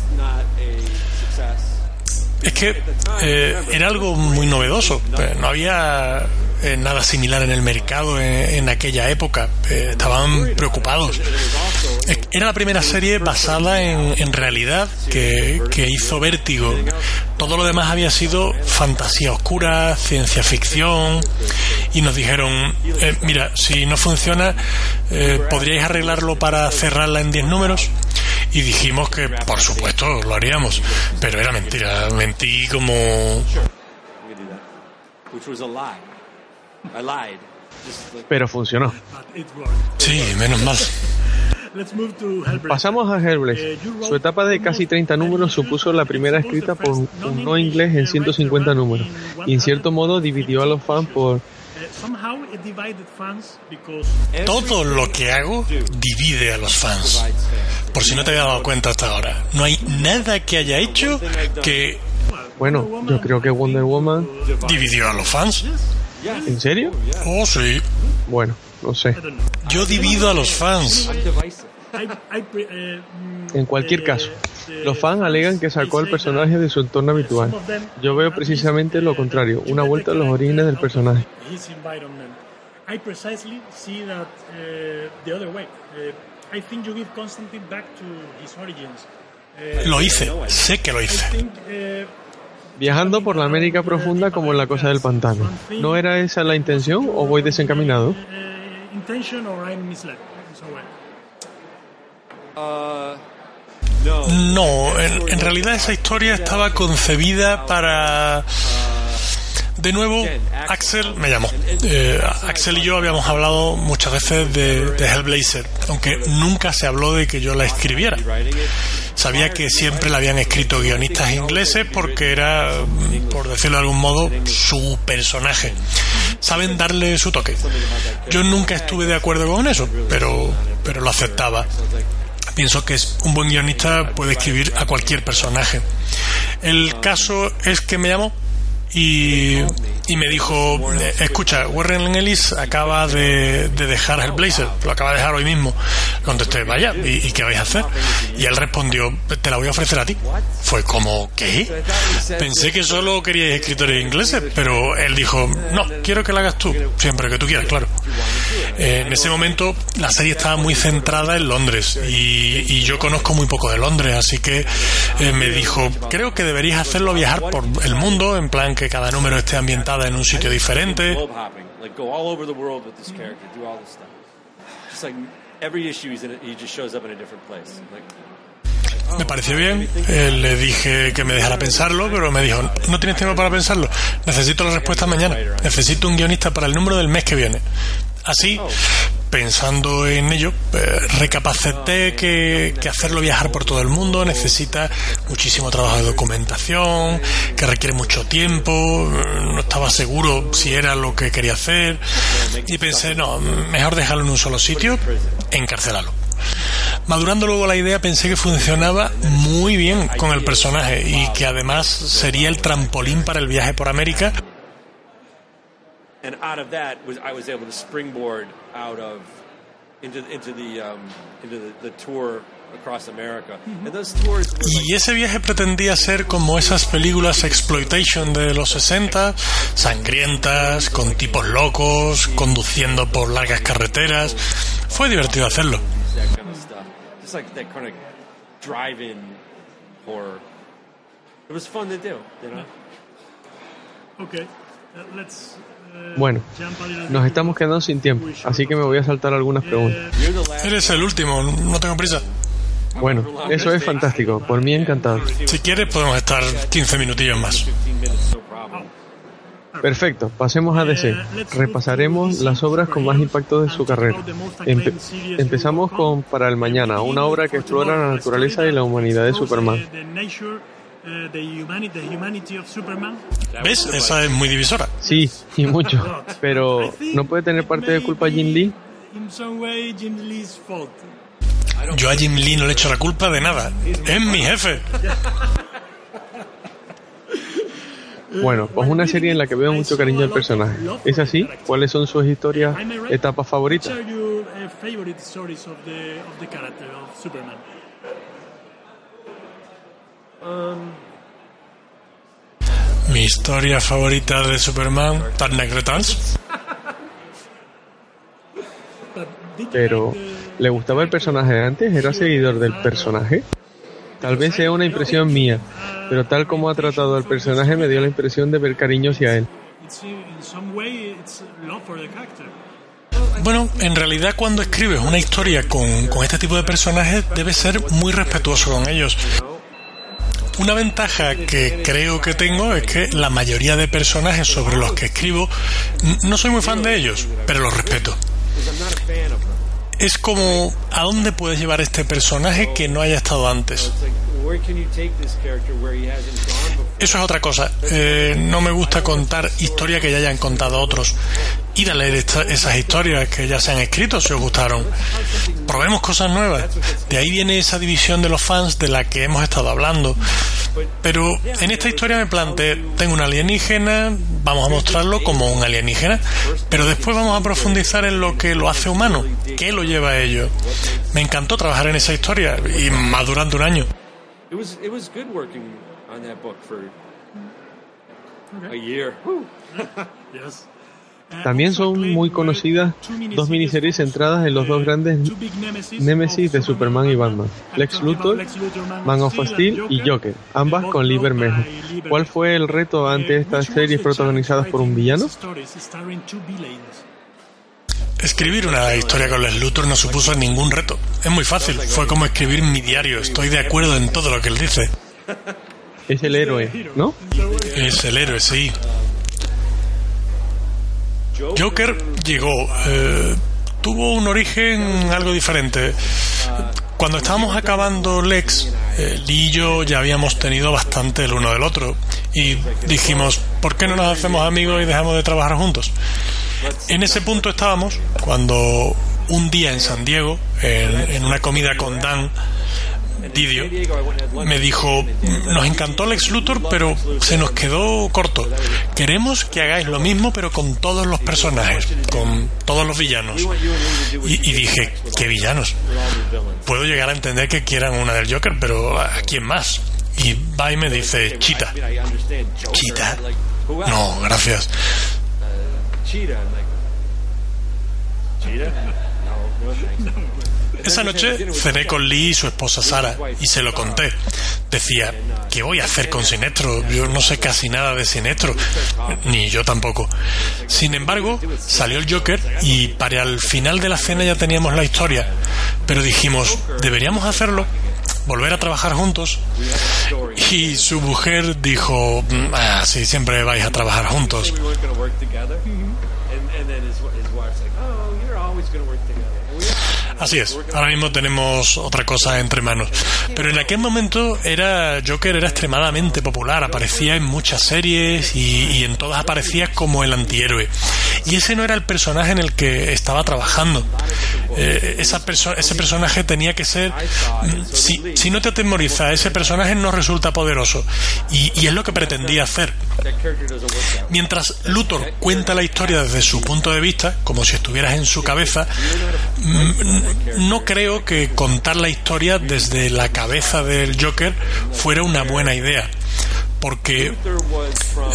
es que eh, era algo muy novedoso. No había eh, nada similar en el mercado en, en aquella época. Eh, estaban preocupados. Era la primera serie basada en, realidad que, que, hizo Vértigo. Todo lo demás había sido fantasía oscura, ciencia ficción. Y nos dijeron, eh, mira, si no funciona, ¿podríais arreglarlo para cerrarla en 10 números? Y dijimos que, por supuesto, lo haríamos. Pero era mentira. Mentí como... Pero funcionó. Sí, menos mal. Pasamos a Hellblade. Su etapa de casi 30 números supuso la primera escrita por un no inglés en 150 números. Y en cierto modo dividió a los fans por... Todo lo que hago divide a los fans. Por si no te había dado cuenta hasta ahora. No hay nada que haya hecho que... Bueno, yo creo que Wonder Woman... Dividió a los fans. ¿En serio? Oh, sí. Bueno, no sé. Yo divido a los fans. En cualquier caso, los fans alegan que sacó al personaje de su entorno habitual. Yo veo precisamente lo contrario, una vuelta a los orígenes del personaje. Lo hice, sé que lo hice viajando por la América profunda como en la cosa del pantano. ¿No era esa la intención o voy desencaminado? No, en, en realidad esa historia estaba concebida para de nuevo, Axel me llamó. Eh, Axel y yo habíamos hablado muchas veces de, de, Hellblazer, aunque nunca se habló de que yo la escribiera. Sabía que siempre la habían escrito guionistas ingleses porque era, por decirlo de algún modo, su personaje. Saben darle su toque. Yo nunca estuve de acuerdo con eso, pero, pero lo aceptaba pienso que un buen guionista puede escribir a cualquier personaje. El caso es que me llamó y, y me dijo, escucha, Warren Ellis acaba de, de dejar el Blazer, lo acaba de dejar hoy mismo. Contesté, vaya, ¿y, ¿y, qué vais a hacer? Y él respondió, te la voy a ofrecer a ti. Fue como, ¿qué? Pensé que solo queríais escritores ingleses, pero él dijo, no, quiero que la hagas tú, siempre que tú quieras, claro. Eh, en ese momento la serie estaba muy centrada en Londres y, y yo conozco muy poco de Londres, así que eh, me dijo, creo que deberías hacerlo viajar por el mundo, en plan que cada número esté ambientada en un sitio diferente. Me pareció bien, eh, le dije que me dejara pensarlo, pero me dijo, no tienes tiempo para pensarlo, necesito la respuesta mañana, necesito un guionista para el número del mes que viene. Así, pensando en ello, eh, recapacité que, que, hacerlo viajar por todo el mundo necesita muchísimo trabajo de documentación, que requiere mucho tiempo, no estaba seguro si era lo que quería hacer y pensé, no, mejor dejarlo en un solo sitio, encarcelarlo. Madurando luego la idea pensé que funcionaba muy bien con el personaje y que además sería el trampolín para el viaje por América and out of that was I was able to springboard out of into into the um, into the, the tour across America. And those tours were Y ese viaje pretendía ser como esas películas exploitation de los 60, sangrientas, con tipos locos, conduciendo por largas carreteras. Fue divertido hacerlo. Okay, uh, let's. Bueno, nos estamos quedando sin tiempo, así que me voy a saltar algunas preguntas. Eres el último, no tengo prisa. Bueno, eso es fantástico, por mí encantado. Si quieres podemos estar 15 minutillos más. 15 minutes, no problem. Perfecto, pasemos a DC. Repasaremos las obras con más impacto de su carrera. Empe- empezamos con Para el Mañana, una obra que explora la naturaleza y la humanidad de Superman. Uh, the, humani- the humanity of Superman. ¿Ves? Esa es muy divisora. Sí, y mucho. Pero, ¿no puede tener parte de culpa Jim Lee? In some way, Jim Lee's fault. Yo a Jim Lee no le echo la culpa de nada. Es mi jefe. Bueno, pues una serie en la que veo mucho cariño al personaje. ¿Es así? ¿Cuáles son sus historias, etapas favoritas? are your uh, favorite stories of the of the character of Superman? Mi historia favorita de Superman, Dark Returns. Pero, ¿le gustaba el personaje antes? ¿Era seguidor del personaje? Tal vez sea una impresión mía, pero tal como ha tratado al personaje me dio la impresión de ver cariño hacia él. Bueno, en realidad cuando escribes una historia con, con este tipo de personajes debes ser muy respetuoso con ellos. Una ventaja que creo que tengo es que la mayoría de personajes sobre los que escribo no soy muy fan de ellos, pero los respeto. Es como, ¿a dónde puedes llevar este personaje que no haya estado antes? Eso es otra cosa. Eh, no me gusta contar historias que ya hayan contado otros. Ir a leer esas historias que ya se han escrito si os gustaron. Probemos cosas nuevas. De ahí viene esa división de los fans de la que hemos estado hablando. Pero en esta historia me planteé, tengo un alienígena, vamos a mostrarlo como un alienígena, pero después vamos a profundizar en lo que lo hace humano, qué lo lleva a ello. Me encantó trabajar en esa historia y más durante un año. It was it was good working on that book for a year. Yes. También son muy conocidas dos miniseries centradas en los dos grandes big nemesis, némesis de Superman y Batman, Lex Luthor, Lex Man of Steel y Joker, ambas con Lee Bermejo. ¿Cuál fue el reto ante estas series protagonizadas por un villano? Escribir una historia con Les Luthor no supuso ningún reto. Es muy fácil. Fue como escribir mi diario. Estoy de acuerdo en todo lo que él dice. Es el héroe, ¿no? Es el héroe, sí. Joker llegó. eh, tuvo un origen algo diferente. Cuando estábamos acabando Lex, eh, Lee y yo ya habíamos tenido bastante el uno del otro. Y dijimos, ¿por qué no nos hacemos amigos y dejamos de trabajar juntos? En ese punto estábamos cuando un día en San Diego, en, una comida con Dan, Didio, me dijo, nos encantó Lex Luthor, pero se nos quedó corto. Queremos que hagáis lo mismo, pero con todos los personajes, con todos los villanos. Y, dije, ¿qué villanos? Puedo llegar a entender que quieran una del Joker, pero ¿a quién más? Y va y me dice, Chita. Else? No, gracias. Cheetah? Esa noche cené con Lee y su esposa Sara y se lo conté. Decía, ¿qué voy a hacer con Sinestro? Yo no sé casi nada de Sinestro, ni yo tampoco. Sin embargo, salió el Joker y para el final de la cena ya teníamos la historia. Pero dijimos, ¿deberíamos hacerlo? ¿Volver a trabajar juntos? Y su mujer dijo, "Mm, ah, sí, siempre vais a trabajar juntos. Así es, ahora mismo tenemos otra cosa entre manos. Pero en aquel momento era Joker era extremadamente popular, aparecía en muchas series y, en todas aparecía como el antihéroe. Y ese no era el personaje en el que estaba trabajando. Eh, esa perso- ese personaje tenía que ser... mm, Si, si no te atemoriza, ese personaje no resulta poderoso. Y, es lo que pretendía hacer. Mientras Luthor cuenta la historia desde su punto de vista, como si estuvieras en su cabeza, mm, no creo que contar la historia desde la cabeza del Joker fuera una buena idea. Porque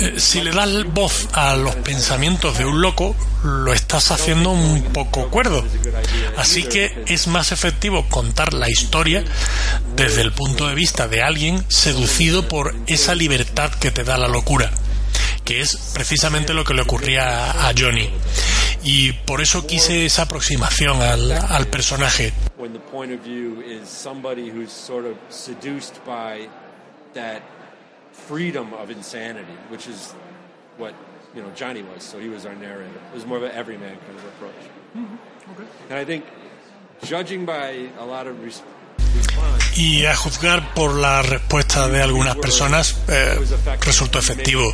eh, si le das voz a los pensamientos de un loco, lo estás haciendo un poco cuerdo. Así que es más efectivo contar la historia desde el punto de vista de alguien seducido por esa libertad que te da la locura, que es precisamente lo que le ocurría a Johnny. Y por eso quise esa aproximación al, al personaje. of view is somebody who's sort of seduced by that freedom of insanity, which is what you know Johnny was. So he was our narrator. It was more of an everyman kind of approach. And I think, judging by a lot of res- response, Y a juzgar por la respuesta de algunas personas, eh, resultó efectivo.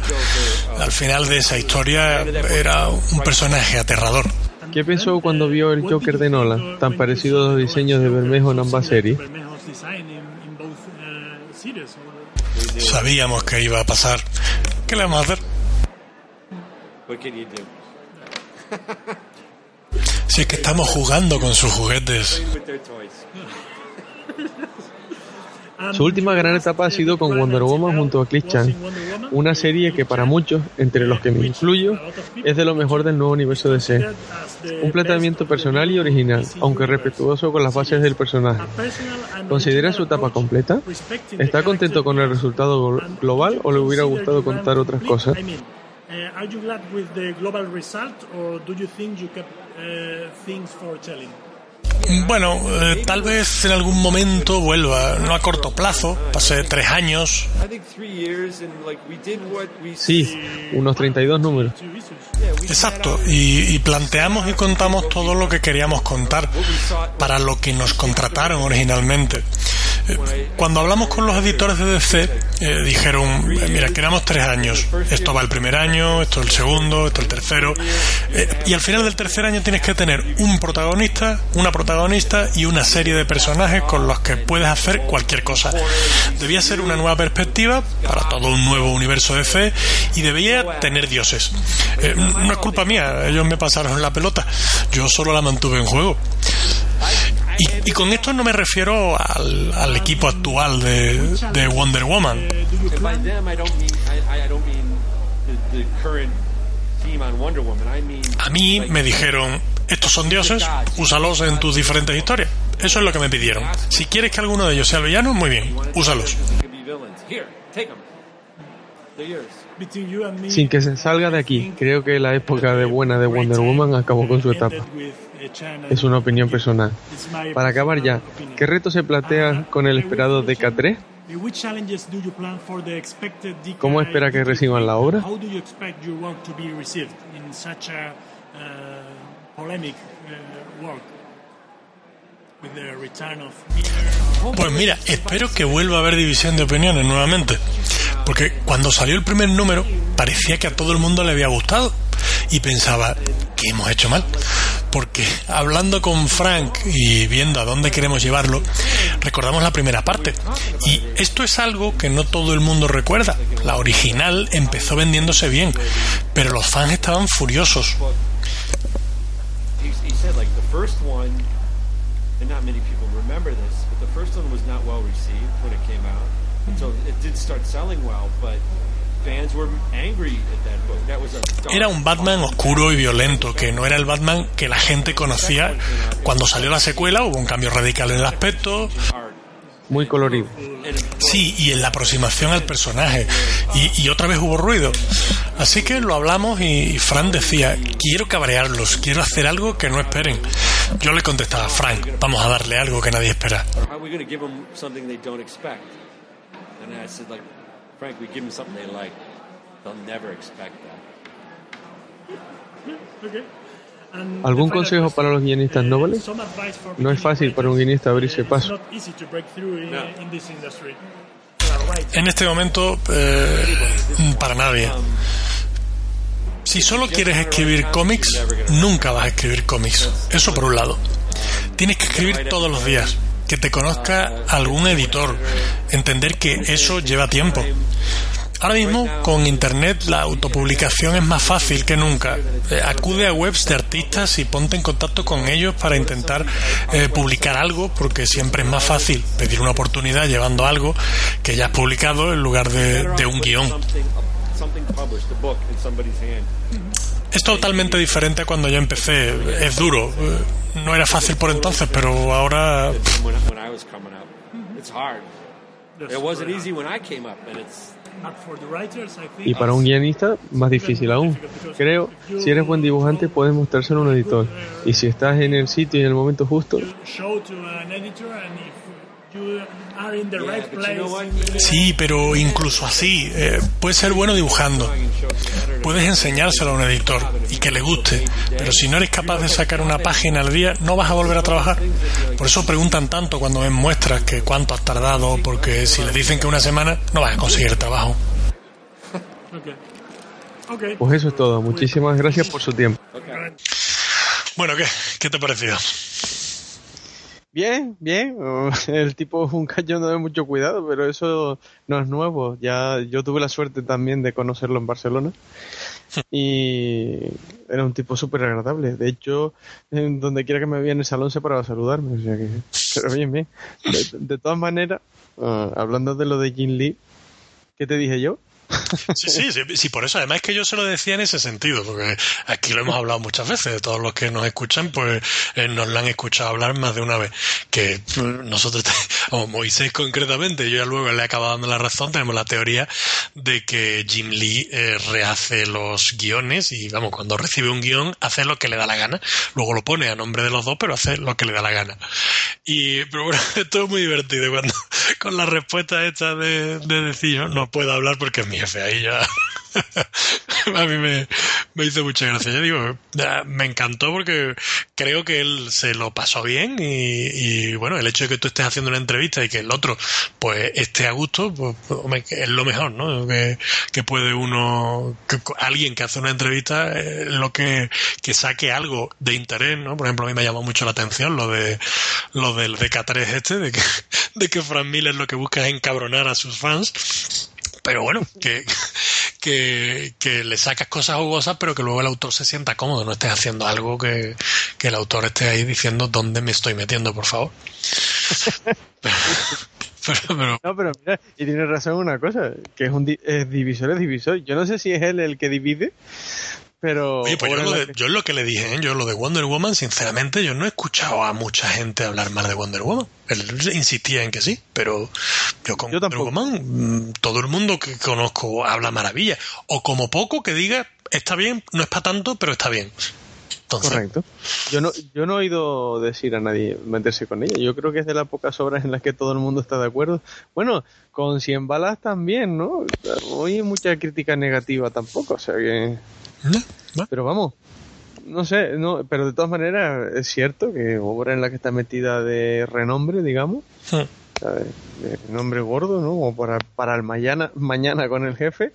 Al final de esa historia era un personaje aterrador. ¿Qué pensó cuando vio el Joker de Nolan, tan parecido a los diseños de Bermejo en ambas series? Sabíamos que iba a pasar. ¿Qué le vamos a hacer? Si es que estamos jugando con sus juguetes. Su última gran etapa ha sido con Wonder Woman junto a Chris Chan, una serie que para muchos, entre los que me incluyo, es de lo mejor del nuevo universo DC. Un planteamiento personal y original, aunque respetuoso con las bases del personaje. ¿Considera su etapa completa? ¿Está contento con el resultado glo- global o le hubiera gustado contar otras cosas? Global result or do you think you kept uh, things for telling? Bueno, eh, tal vez en algún momento vuelva, no a corto plazo, pasé tres años. Sí, unos 32 números. Exacto, y, y planteamos y contamos todo lo que queríamos contar para lo que nos contrataron originalmente. Cuando hablamos con los editores de DC, eh, dijeron, eh, mira, queremos tres años. Esto va el primer año, esto el segundo, esto el tercero. Eh, y al final del tercer año tienes que tener un protagonista, una protagonista y una serie de personajes con los que puedes hacer cualquier cosa. Debía ser una nueva perspectiva para todo un nuevo universo DC y debía tener dioses. Eh, no es culpa mía, ellos me pasaron la pelota. Yo solo la mantuve en juego. Y, y con esto no me refiero al, al equipo actual de, de Wonder Woman. A mí me dijeron, estos son dioses, úsalos en tus diferentes historias. Eso es lo que me pidieron. Si quieres que alguno de ellos sea el villano, muy bien, úsalos. me, Sin que se salga de aquí, creo que la época de buena de Wonder Woman acabó con su etapa. Es una opinión personal. Para acabar ya, opinion. ¿qué reto se plantea con el esperado DK3? Uh, Which challenges do you plan for the expected DK ¿Cómo espera que reciban la obra? Uh, uh? Pues mira, espero que vuelva a haber división de opiniones nuevamente. Porque cuando salió el primer número, parecía que a todo el mundo le había gustado. Y pensaba, ¿qué hemos hecho mal? Porque hablando con Frank y viendo a dónde queremos llevarlo, recordamos la primera parte. Y esto es algo que no todo el mundo recuerda. La original empezó vendiéndose bien, pero los fans estaban furiosos. Era un Batman oscuro y violento, que no era el Batman que la gente conocía. Cuando salió la secuela hubo un cambio radical en el aspecto. Muy colorido. sí, y en la aproximación al personaje. Y, y otra vez hubo ruido. Así que lo hablamos y Frank decía, quiero cabrearlos, quiero hacer algo que no esperen. Yo le contestaba, Frank, vamos a darle algo que nadie espera. Frank, we give them something they like. They'll never expect that. Okay. ¿Algún consejo para los guionistas eh, nobles? No es fácil para un guionista abrirse Eh, paso. Writer. En este momento, eh, para nadie. Si solo quieres escribir cómics, nunca vas a escribir cómics. Eso por un lado. Tienes que escribir todos los días. Que te conozca algún editor. Entender que eso lleva tiempo. Ahora mismo, con Internet, la autopublicación es más fácil que nunca. Eh, acude a webs de artistas y ponte en contacto con ellos para intentar eh, publicar algo, porque siempre es más fácil pedir una oportunidad llevando algo que ya has publicado en lugar de, de un guion. Something, something published, a book in somebody's hand. Es totalmente diferente a cuando yo empecé. Es duro. No era fácil por entonces, pero ahora When, when I was coming up, it's hard. Yes, It wasn't very easy when I came up, and it's hard for the writers, I think. Y para un guionista, más difícil aún. Creo, si eres buen dibujante, puedes mostrárselo a un editor. Y si estás en el sitio y en el momento justo, sí, pero incluso así, eh, puedes ser bueno dibujando. Puedes enseñárselo a un editor y que le guste, pero si no eres capaz de sacar una página al día, no vas a volver a trabajar. Por eso preguntan tanto cuando ven muestras que cuánto has tardado, porque si le dicen que una semana, no vas a conseguir trabajo. Pues eso es todo. Muchísimas gracias por su tiempo. Bueno, ¿qué? ¿Qué te ha parecido? Bien, bien. El tipo es un cañón de mucho cuidado, pero eso no es nuevo. Ya yo tuve la suerte también de conocerlo en Barcelona y era un tipo súper agradable. De hecho, en donde quiera que me veía en el salón se paraba a saludarme. O sea que, pero bien, bien. De, de todas maneras, ah, hablando de lo de Jin Lee, ¿qué te dije yo? Sí, sí, sí, sí, por eso. Además es que yo se lo decía en ese sentido, porque aquí lo hemos hablado muchas veces. De todos los que nos escuchan, pues eh, nos lo han escuchado hablar más de una vez. Que nosotros, o Moisés concretamente, yo ya luego le he acabado dando la razón, tenemos la teoría de que Jim Lee eh, rehace los guiones y, vamos, cuando recibe un guion, hace lo que le da la gana. Luego lo pone a nombre de los dos, pero hace lo que le da la gana. Y, pero bueno, esto es muy divertido cuando, con la respuesta esta de, de decir, no puedo hablar porque es mi jefe ahí ya. a mí me, me hizo mucha gracia. Yo digo, ya, me encantó porque creo que él se lo pasó bien y, y, bueno, el hecho de que tú estés haciendo una entrevista y que el otro pues esté a gusto, pues, pues, es lo mejor, ¿no? Que, que puede uno, alguien que hace una entrevista, eh, lo que, que saque algo de interés, ¿no? Por ejemplo, a mí me llamó mucho la atención lo de lo del DK3 este, de que, de que Frank Miller lo que busca es encabronar a sus fans. Pero bueno, que, que, que le sacas cosas jugosas, pero que luego el autor se sienta cómodo, no estés haciendo algo que, que el autor esté ahí diciendo dónde me estoy metiendo, por favor. Pero, pero, pero- No, pero mira, y tiene razón una cosa, que es un di- es divisor, es divisor. Yo no sé si es él el que divide, pero... Oye, pues yo lo, de, que- yo lo que le dije, ¿eh? yo lo de Wonder Woman, sinceramente, yo no he escuchado a mucha gente hablar mal de Wonder Woman. Él insistía en que sí, pero yo con Yo Wonder. Woman, mm, todo el mundo que conozco habla maravilla. O como poco que diga, está bien, no es para tanto, pero está bien. Entonces, Correcto. Yo no, yo no he oído decir a nadie meterse con ella. Yo creo que es de las pocas obras en las que todo el mundo está de acuerdo. Bueno, con 100 balas también, ¿no? No hay mucha crítica negativa tampoco, o sea que... Pero vamos, no sé, no, pero de todas maneras es cierto que obra en la que está metida de renombre, digamos. ¿sabes? de nombre gordo, ¿no? Como para, para el mañana, mañana con el jefe,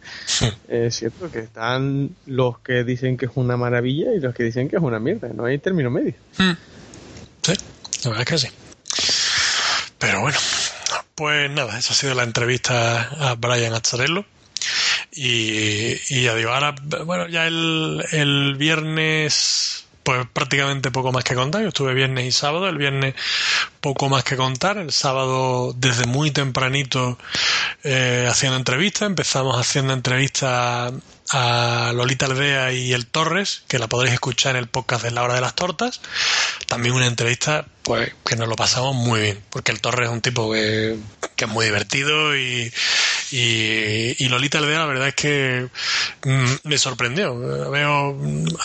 es cierto que están los que dicen que es una maravilla y los que dicen que es una mierda, no hay término medio. Mm. Sí, la verdad es que sí. Pero bueno, pues nada, esa ha sido la entrevista a Brian Azzarello. Y, ya digo, ahora, bueno, ya el, el viernes, pues prácticamente poco más que contar. Yo estuve viernes y sábado. El viernes poco más que contar. El sábado desde muy tempranito eh, haciendo entrevistas. Empezamos haciendo entrevistas a Lolita Aldea y el Torres, que la podréis escuchar en el podcast de La Hora de las Tortas. También una entrevista pues que nos lo pasamos muy bien, porque el Torres es un tipo que, que es muy divertido y, Y, y Lolita Aldea, la verdad es que mm, me sorprendió. Veo,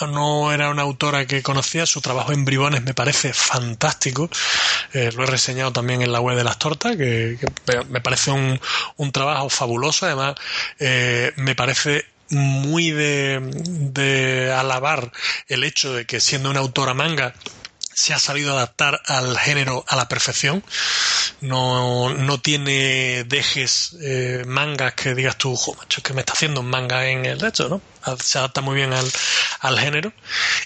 no era una autora que conocía, su trabajo en Bribones me parece fantástico. Eh, lo he reseñado también en la web de las tortas, que, que me parece un, un trabajo fabuloso. Además, eh, me parece muy de, de alabar el hecho de que siendo una autora manga se ha sabido adaptar al género a la perfección. No, no tiene dejes eh, mangas que digas tú, jo, macho, que me está haciendo un manga en el hecho, ¿no? Se adapta muy bien al, al género.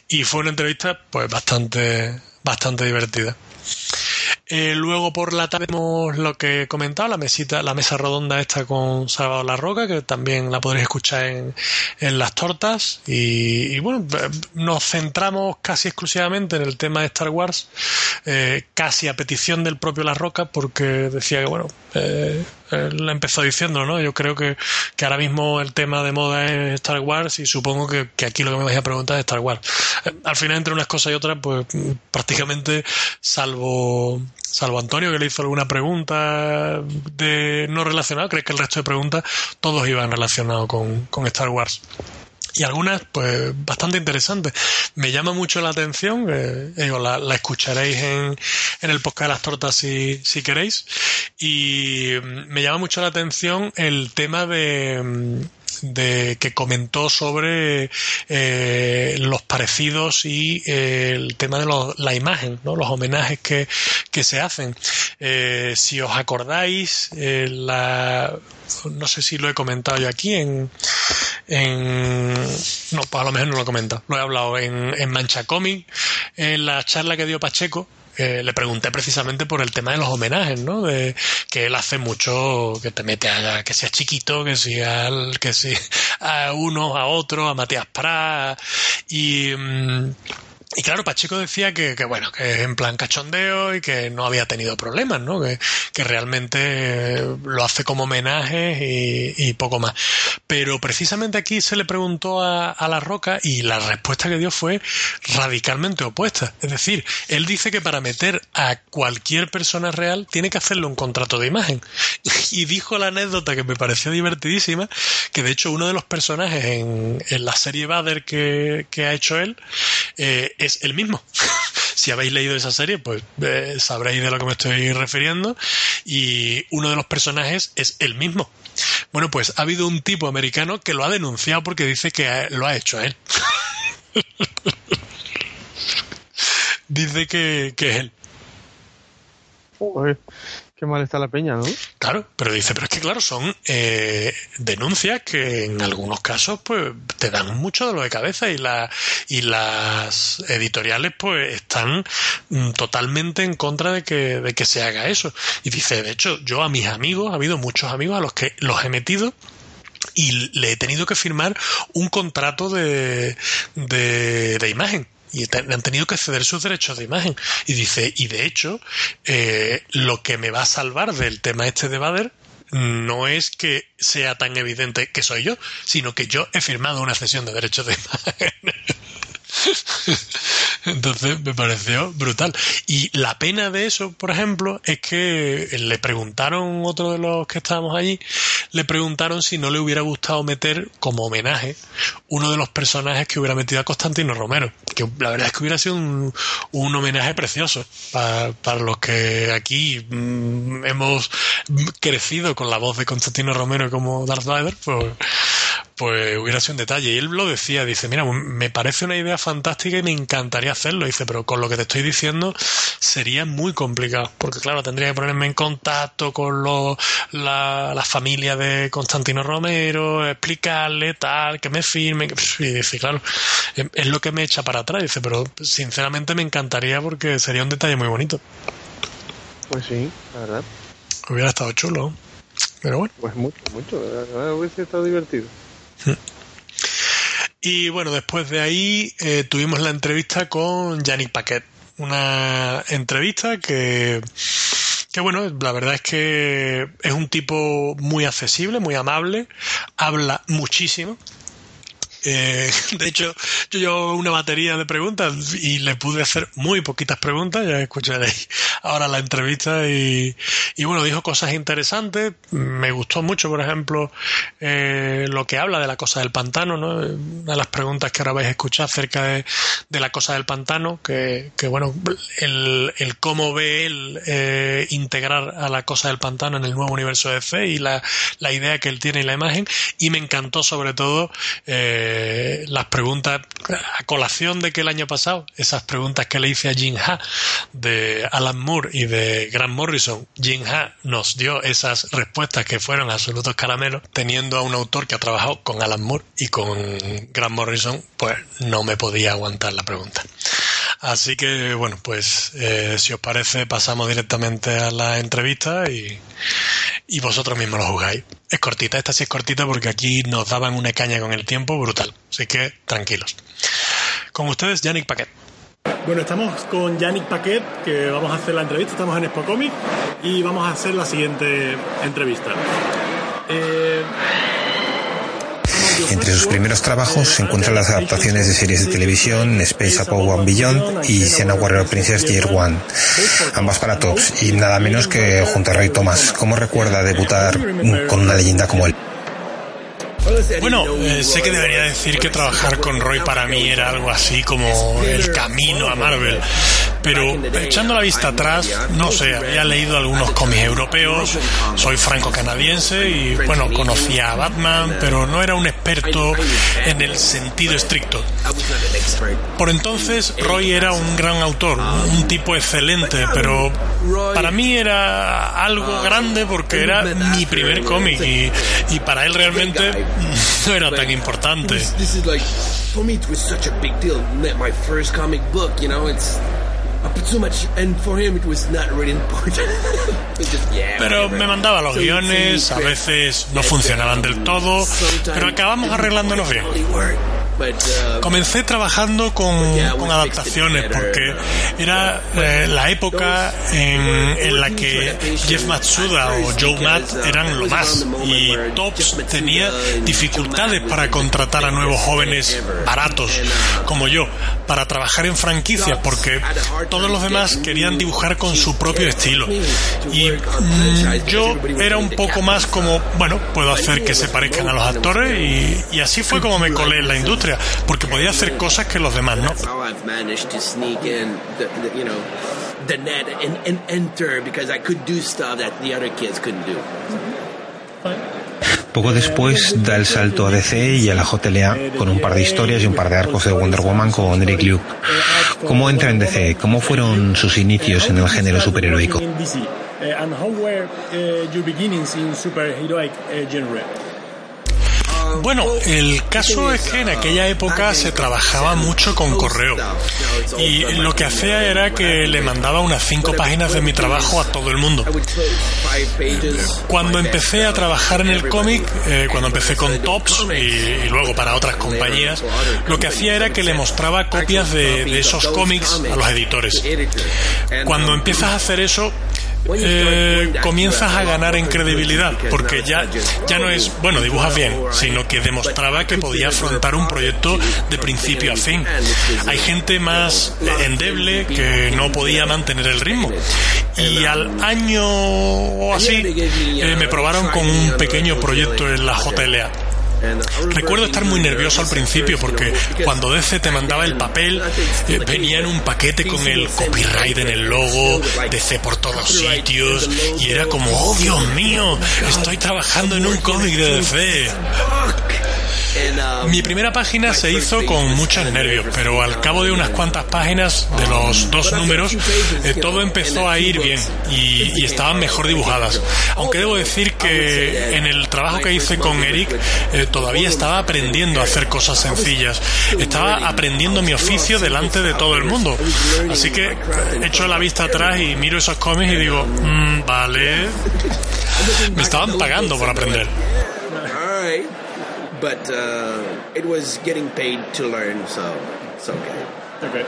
Y fue una entrevista, pues, bastante, bastante divertida. Eh, luego por la tarde vemos lo que he comentado, la mesita, la mesa redonda esta con Salvador La Roca, que también la podréis escuchar en, en las tortas. Y, y, bueno, nos centramos casi exclusivamente en el tema de Star Wars, eh, casi a petición del propio La Roca, porque decía que bueno, eh, él empezó diciendo, ¿no? Yo creo que, que, ahora mismo el tema de moda es Star Wars y supongo que, que aquí lo que me vais a preguntar es Star Wars. Eh, al final, entre unas cosas y otras, pues prácticamente, salvo salvo Antonio que le hizo alguna pregunta de no relacionada, creo que el resto de preguntas todos iban relacionados con, con Star Wars y algunas pues bastante interesantes. Me llama mucho la atención, eh, digo, la, escucharéis en, en el podcast de las tortas si, si queréis, y me llama mucho la atención el tema de de que comentó sobre eh, los parecidos y eh, el tema de la imagen, ¿no? los homenajes que, que se hacen. Eh, si os acordáis, eh, la, no sé si lo he comentado yo aquí en, en no, pues a lo mejor no lo he comentado, lo he hablado en, en Mancha en la charla que dio Pacheco, eh, le pregunté precisamente por el tema de los homenajes, ¿no? De que él hace mucho, que te mete a que sea chiquito, que sea que sea a uno, a otro, a Matías Prat y mmm, y claro, Pacheco decía que, que, bueno, que en plan cachondeo y que no había tenido problemas, ¿no? Que, realmente lo hace como homenaje y, y, poco más. Pero precisamente aquí se le preguntó a, a, La Roca y la respuesta que dio fue radicalmente opuesta. Es decir, él dice que para meter a cualquier persona real tiene que hacerle un contrato de imagen. Y dijo la anécdota que me pareció divertidísima, que de hecho uno de los personajes en, en la serie Bader que, que ha hecho él, eh, es el mismo. si habéis leído esa serie, pues eh, sabréis de lo que me estoy refiriendo. Y uno de los personajes es el mismo. Bueno, pues ha habido un tipo americano que lo ha denunciado porque dice que lo ha hecho a él. dice que, que es él. Mal está la peña, ¿no? Claro, pero dice, pero es que claro, son eh, denuncias que en algunos casos pues te dan mucho de lo de cabeza y la y las editoriales pues están mm, totalmente en contra de que de que se haga eso. Y dice, de hecho, yo a mis amigos, ha habido muchos amigos a los que los he metido y le he tenido que firmar un contrato de, de imagen y han tenido que ceder sus derechos de imagen. Y dice, y de hecho, eh, lo que me va a salvar del tema este de Bader no es que sea tan evidente que soy yo, sino que yo he firmado una cesión de derechos de imagen. Entonces me pareció brutal. Y la pena de eso, por ejemplo, es que le preguntaron, otro de los que estábamos allí, le preguntaron si no le hubiera gustado meter como homenaje uno de los personajes que hubiera metido a Constantino Romero. Que la verdad es que hubiera sido un, homenaje precioso para, los que aquí mmm, hemos crecido con la voz de Constantino Romero como Darth Vader, pues pues hubiera sido un detalle. Y él lo decía, dice, mira, me parece una idea fantástica y me encantaría hacerlo. Dice, pero con lo que te estoy diciendo sería muy complicado, porque claro, tendría que ponerme en contacto con lo, la, la familia de Constantino Romero, explicarle tal, que me firme. Y dice, claro, es lo que me echa para atrás. Dice, pero sinceramente me encantaría porque sería un detalle muy bonito. Pues sí, la verdad. Hubiera estado chulo. Pero bueno. Pues mucho, mucho. Hubiese estado divertido. Y bueno, después de ahí eh, tuvimos la entrevista con Yannick Paquet. Una entrevista que, que, bueno, la verdad es que es un tipo muy accesible, muy amable, habla muchísimo. Eh, de hecho, yo llevo una batería de preguntas y le pude hacer muy poquitas preguntas, ya escucharéis ahora la entrevista y, y bueno, dijo cosas interesantes, me gustó mucho, por ejemplo, eh, lo que habla de la cosa del pantano, ¿no? Una de las preguntas que ahora vais a escuchar acerca de, de la cosa del pantano, que, que bueno, el, el cómo ve él eh, integrar a la cosa del pantano en el nuevo universo de fe y la, la idea que él tiene y la imagen, y me encantó sobre todo eh, las preguntas a colación de que el año pasado, esas preguntas que le hice a Jim Ha de Alan Moore y de Grant Morrison, Jim Ha nos dio esas respuestas que fueron absolutos caramelos, teniendo a un autor que ha trabajado con Alan Moore y con Grant Morrison, pues no me podía aguantar la pregunta. Así que, bueno, pues eh, si os parece, pasamos directamente a la entrevista y, y vosotros mismos lo jugáis. Es cortita, esta sí es cortita porque aquí nos daban una caña con el tiempo brutal. Así que tranquilos. Con ustedes, Yannick Paquet. Bueno, estamos con Yannick Paquet, que vamos a hacer la entrevista, estamos en Expo Comic y vamos a hacer la siguiente entrevista. Eh, Entre sus primeros trabajos se encuentran las adaptaciones de series de televisión Space Up One Beyond y Xena Warrior Princess Year One, ambas para tops y nada menos que junto a Ray Thomas. ¿Cómo recuerda debutar con una leyenda como él? Bueno, eh, sé que debería decir que trabajar con Roy para mí era algo así como el camino a Marvel, pero echando la vista atrás, no sé, había leído algunos cómics europeos, soy franco-canadiense y bueno, conocía a Batman, pero no era un experto en el sentido estricto. Por entonces, Roy era un gran autor, un tipo excelente, pero para mí era algo grande porque era mi primer cómic y, y para él realmente no era tan importante. This is like for me it was such a big deal. My first comic book, you know, it's so much, and for him it was not really important. Just, yeah, Pero me mandaba los So guiones, a veces no funcionaban del todo, pero acabamos arreglándonos bien. Uh, Comencé trabajando con, con adaptaciones porque era eh, la época en, en la que Jeff Matsuda o Joe Matt eran lo más y Tops tenía dificultades para contratar a nuevos jóvenes baratos como yo para trabajar en franquicias porque todos los demás querían dibujar con su propio estilo. y mm, yo era un poco más como bueno puedo hacer que se parezcan a los actores y, y así fue como me colé en la industria porque podía hacer cosas que los demás no the net and, and enter because I could do stuff that the other kids couldn't do. Poco después da el salto a DC y a la JLA con un par de historias y un par de arcos de Wonder Woman con Eric Luke. ¿Cómo entra en DC? ¿Cómo fueron sus inicios en el género superheroico? Bueno, el caso es que en aquella época se trabajaba mucho con correo y lo que hacía era que le mandaba unas cinco páginas de mi trabajo a todo el mundo. Cuando empecé a trabajar en el cómic, eh, cuando empecé con Tops y, y luego para otras compañías, lo que hacía era que le mostraba copias de, de esos cómics a los editores. Cuando empiezas a hacer eso, eh, comienzas a ganar en credibilidad, porque ya, ya no es, bueno, dibujas bien, sino que demostraba que podía afrontar un proyecto de principio a fin. Hay gente más endeble que no podía mantener el ritmo. Y al año o así, eh, me probaron con un pequeño proyecto en la JLA. Recuerdo estar muy nervioso al principio porque cuando DC te mandaba el papel eh, venía en un paquete con el copyright en el logo, DC por todos sitios y era como, oh Dios mío, estoy trabajando en un cómic de DC. Mi primera página se hizo con muchos nervios, pero al cabo de unas cuantas páginas de los dos números, eh, todo empezó a ir bien y, y estaban mejor dibujadas. Aunque debo decir que en el trabajo que hice con Eric eh, todavía estaba aprendiendo a hacer cosas sencillas. Estaba aprendiendo mi oficio delante de todo el mundo. Así que echo la vista atrás y miro esos cómics y digo, "Mm, vale, me estaban pagando por aprender. But uh, it was getting paid to learn, so it's okay. Okay.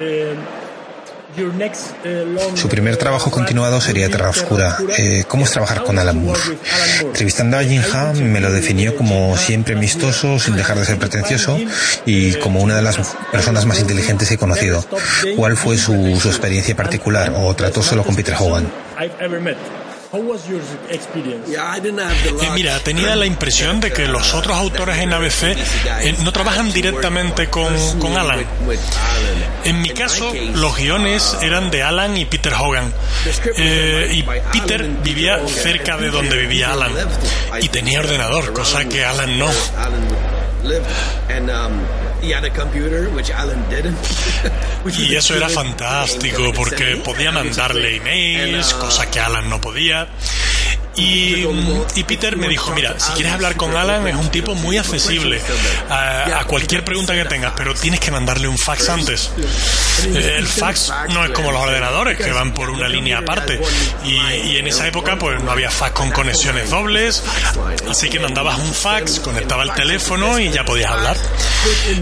Eh, Su primer trabajo continuado sería Terra Oscura. Eh, ¿Cómo es trabajar con Alan Moore? Entrevistando a Jim Ham me lo definió como siempre amistoso, sin dejar de ser pretencioso y como una de las personas más inteligentes que he conocido. ¿Cuál fue su, su experiencia particular o trató solo con Peter Hogan? Eh, mira, tenía la impresión de que los otros autores en ABC eh, no trabajan directamente con, con, Alan. En mi caso, los guiones eran de Alan y Peter Hogan. Eh, y Peter vivía cerca de donde vivía Alan. Y tenía ordenador, cosa que Alan no. Y eso era fantástico porque podía mandarle emails, cosa que Alan no podía. Y, Peter me dijo, mira, si quieres hablar con Alan es un tipo muy accesible a, cualquier pregunta que tengas, pero tienes que mandarle un fax antes. El fax no es como los ordenadores que van por una línea aparte. Y, en esa época pues no había fax con conexiones dobles, así que mandabas un fax, conectaba el teléfono y ya podías hablar.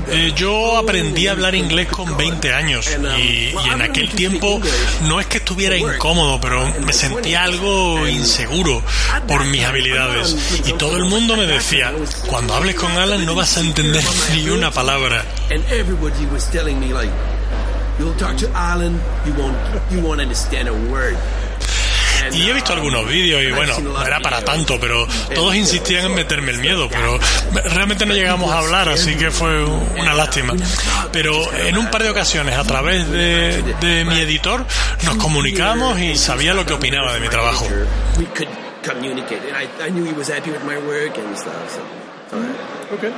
Eh, yo aprendí a hablar inglés con 20 años y, y en aquel tiempo no es que estuviera incómodo, pero me sentía algo inseguro por mis habilidades. Y todo el mundo me decía, cuando hables con Alan no vas a entender ni una palabra. Y he visto algunos vídeos y bueno, no era para tanto, pero todos insistían en meterme el miedo, pero realmente no llegamos a hablar, así que fue una lástima. Pero en un par de ocasiones, a través de, de mi editor, nos comunicamos y sabía lo que opinaba de mi trabajo communicate. And I, I knew he was happy with my work and stuff. So, okay.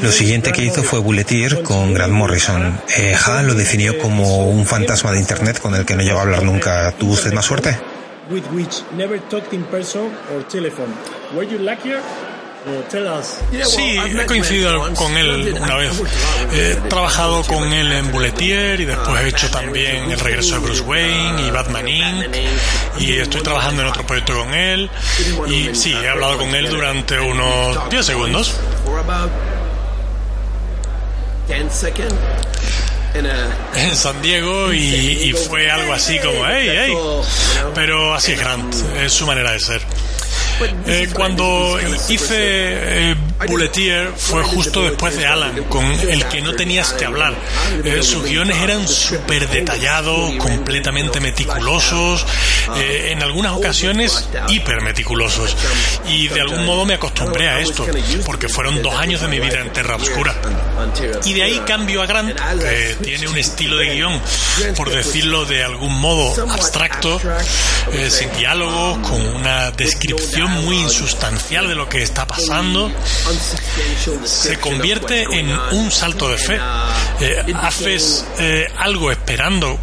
Lo siguiente que hizo fue Bulleteer con Grant Morrison. Eh, ha lo definió como un fantasma de Internet con el que no llegó a hablar nunca. ¿Tuvo usted más suerte? Sí, he coincidido con él una vez. He trabajado con él en Bulletier y después he hecho también El regreso de Bruce Wayne y Batman Inc. Y estoy trabajando en otro proyecto con él. Y sí, he hablado con él durante unos 10 segundos. En San Diego y, fue algo así como, hey, hey. Pero así es Grant, es su manera de ser. Eh, cuando hice eh, Bulletier fue justo después de Alan, con el que no tenías que hablar. Eh, sus guiones eran súper detallados, completamente meticulosos, eh, en algunas ocasiones hiper meticulosos. Y de algún modo me acostumbré a esto, porque fueron dos años de mi vida en Terra Oscura. Y de ahí cambio a Grant, que tiene un estilo de guion, por decirlo de algún modo, abstracto, sin diálogo, con una descripción muy insustancial de lo que está pasando, se convierte en un salto de fe. Eh, haces eh, algo esperando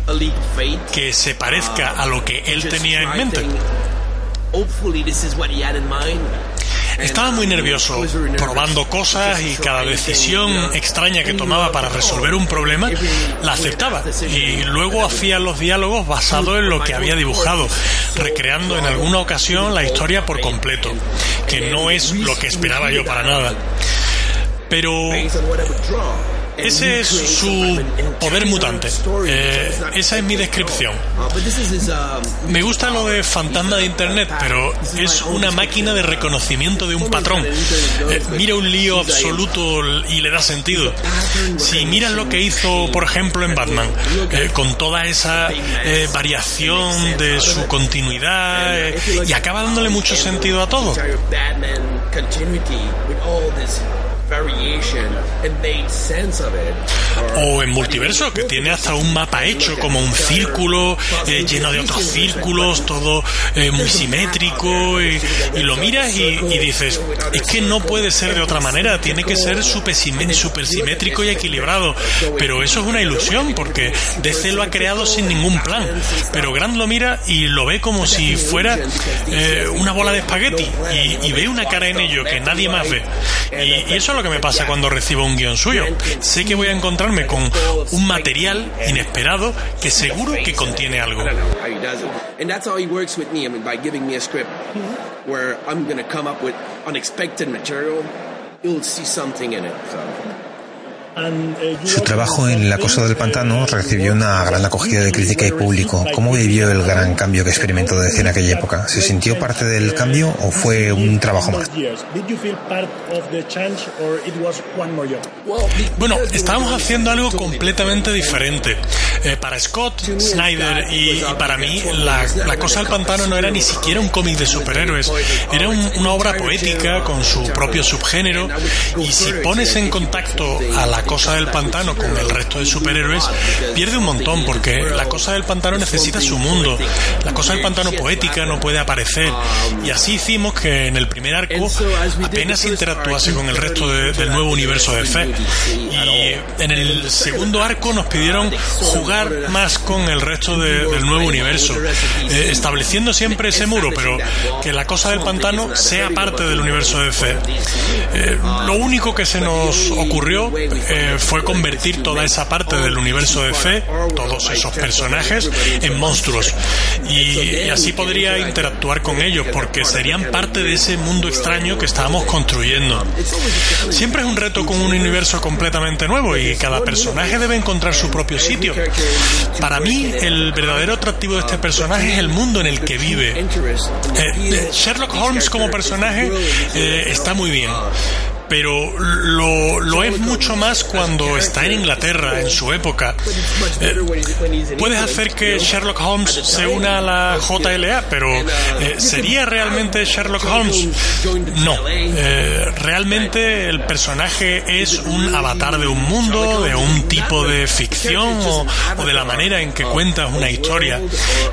que se parezca a lo que él tenía en mente. Estaba muy nervioso, probando cosas y cada decisión extraña que tomaba para resolver un problema la aceptaba y luego hacía los diálogos basados en lo que había dibujado, recreando en alguna ocasión la historia por completo, que no es lo que esperaba yo para nada. Pero ese es su poder mutante. Eh, esa es mi descripción. Me gusta lo de fantasma de Internet, pero es una máquina de reconocimiento de un patrón. Eh, mira un lío absoluto y le da sentido. Si miras lo que hizo, por ejemplo, en Batman, eh, con toda esa variación de su continuidad, y acaba dándole mucho sentido a todo. O en multiverso, que tiene hasta un mapa hecho como un círculo eh, lleno de otros círculos, todo eh, muy simétrico, y, lo miras y, dices, es que no puede ser de otra manera, tiene que ser súper simétrico y equilibrado. Pero eso es una ilusión, porque DC lo ha creado sin ningún plan. Pero Grant lo mira y lo ve como si fuera eh, una bola de espagueti, y, ve una cara en ello que nadie más ve. y eso lo que me pasa cuando recibo un guion suyo. Sé que voy a encontrarme con un material inesperado que seguro que contiene algo. Where I'm going to come up with unexpected material, you'll see something in it. So. Su trabajo en La Cosa del Pantano recibió una gran acogida de crítica y público. ¿Cómo vivió el gran cambio que experimentó DC en aquella época? ¿Se sintió parte del cambio o fue un trabajo más? Bueno, estábamos haciendo algo completamente diferente. Eh, para Scott, Snyder y, para mí, la, Cosa del Pantano no era ni siquiera un cómic de superhéroes. Era un, una obra poética con su propio subgénero. Y si pones en contacto a la Cosa del Pantano con el resto de superhéroes, pierde un montón porque la Cosa del Pantano necesita su mundo. La Cosa del Pantano poética no puede aparecer. Y así hicimos que en el primer arco apenas interactuase con el resto de, del nuevo universo de fe. Y en el segundo arco nos pidieron jugar más con el resto de, del nuevo universo, eh, estableciendo siempre ese muro, pero que la cosa del pantano sea parte del universo de fe. Eh, lo único que se nos ocurrió eh, fue convertir toda esa parte del universo de fe, todos esos personajes, en monstruos. Y, así podría interactuar con ellos, porque serían parte de ese mundo extraño que estábamos construyendo. Siempre es un reto con un universo completamente nuevo y cada personaje debe encontrar su propio sitio. Para mí, el verdadero atractivo de este personaje es el mundo en el que vive. Eh, Sherlock Holmes como personaje eh, está muy bien pero lo, lo, es mucho más cuando está en Inglaterra, en su época. Eh, puedes hacer que Sherlock Holmes se una a la JLA, pero eh, ¿sería realmente Sherlock Holmes? No. Eh, realmente el personaje es un avatar de un mundo, de un tipo de ficción o, de la manera en que cuentas una historia.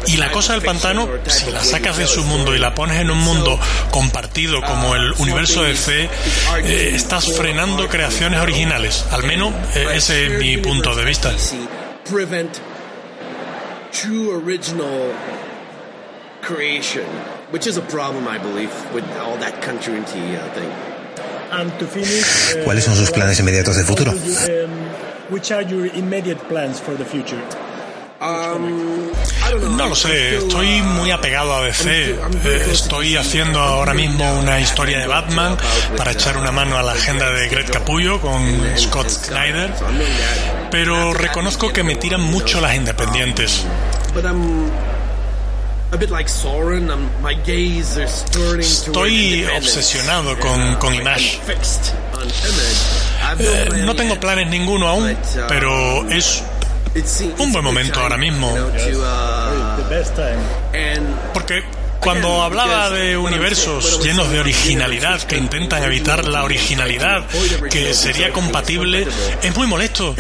Y la cosa del pantano, si la sacas de su mundo y la pones en un mundo compartido como el universo de estás frenando creaciones originales. Al menos eh, ese es mi punto de vista. ¿Cuáles son sus planes inmediatos de futuro? No lo sé, estoy muy apegado a DC. Eh, estoy haciendo ahora mismo una historia de Batman para echar una mano a la agenda de Greg Capullo con Scott Snyder, pero reconozco que me tiran mucho las independientes. Estoy obsesionado con, con Image. Eh, no tengo planes ninguno aún, pero es un buen momento ahora mismo. Porque cuando hablaba de universos llenos de originalidad, que intentan evitar la originalidad, que sería compatible, es muy molesto.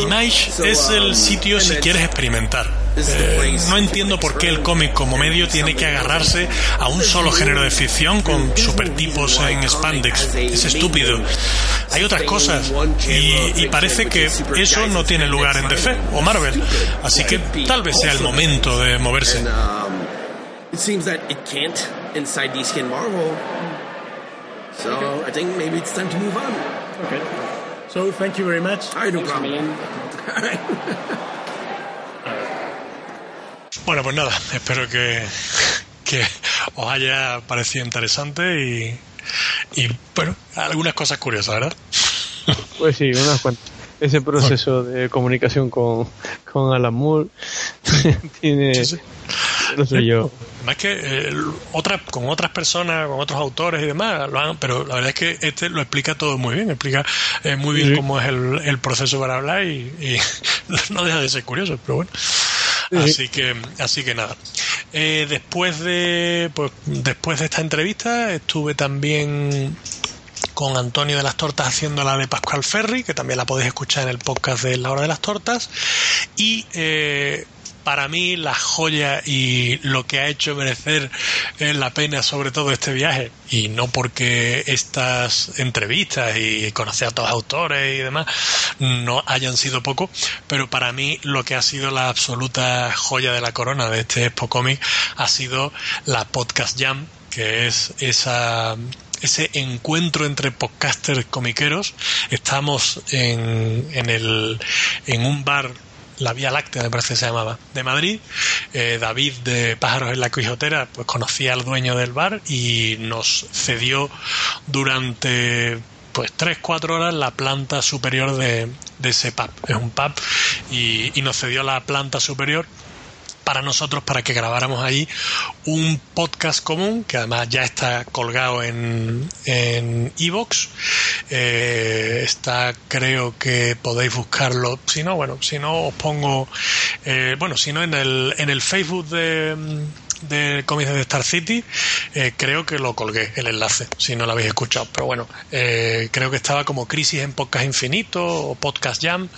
Image es el sitio si quieres experimentar. Eh, no entiendo por qué el cómic como medio tiene que agarrarse a un solo género de ficción con supertipos en spandex. Es estúpido. Hay otras cosas y, y parece que eso no tiene lugar en DC o Marvel. Así que tal vez sea el momento de moverse. It seems that it can't inside DC and Marvel. So I think maybe it's time to move on. Okay. So thank you very much. All right, no problem. Bueno, pues nada, espero que, que os haya parecido interesante y, y, bueno, algunas cosas curiosas, ¿verdad? Pues sí, unas cuantas. Ese proceso de comunicación con, con Alan Moore tiene... Sí, sí. No sé yo. Más que eh, otra, con otras personas, con otros autores y demás, lo han, pero la verdad es que este lo explica todo muy bien, explica eh, muy bien sí. cómo es el, el, proceso para hablar y, y, no deja de ser curioso, pero bueno. Sí. Así que, así que nada. Eh, después de, pues, después de esta entrevista estuve también con Antonio de las Tortas haciendo la de Pascual Ferry, que también la podéis escuchar en el podcast de La Hora de las Tortas. Y eh, para mí la joya y lo que ha hecho merecer eh, la pena sobre todo este viaje y no porque estas entrevistas y conocer a todos los autores y demás no hayan sido poco pero para mí lo que ha sido la absoluta joya de la corona de este Expo Comic ha sido la Podcast Jam que es esa ese encuentro entre podcasters comiqueros. Estamos en, en, el, en un bar la Vía Láctea, me parece que se llamaba, de Madrid. Eh, David de Pájaros en la Quijotera, pues conocía al dueño del bar y nos cedió durante pues 3-4 horas la planta superior de, de ese pub. Es un pub y, y nos cedió la planta superior para nosotros para que grabáramos allí un podcast común que además ya está colgado en en Evox eh, está creo que podéis buscarlo. Si no bueno si no os pongo eh, bueno si no en el en el Facebook de de cómics de Star City, eh, creo que lo colgué el enlace, si no lo habéis escuchado. Pero bueno, eh, creo que estaba como Crisis en Podcast Infinito o Podcast Jam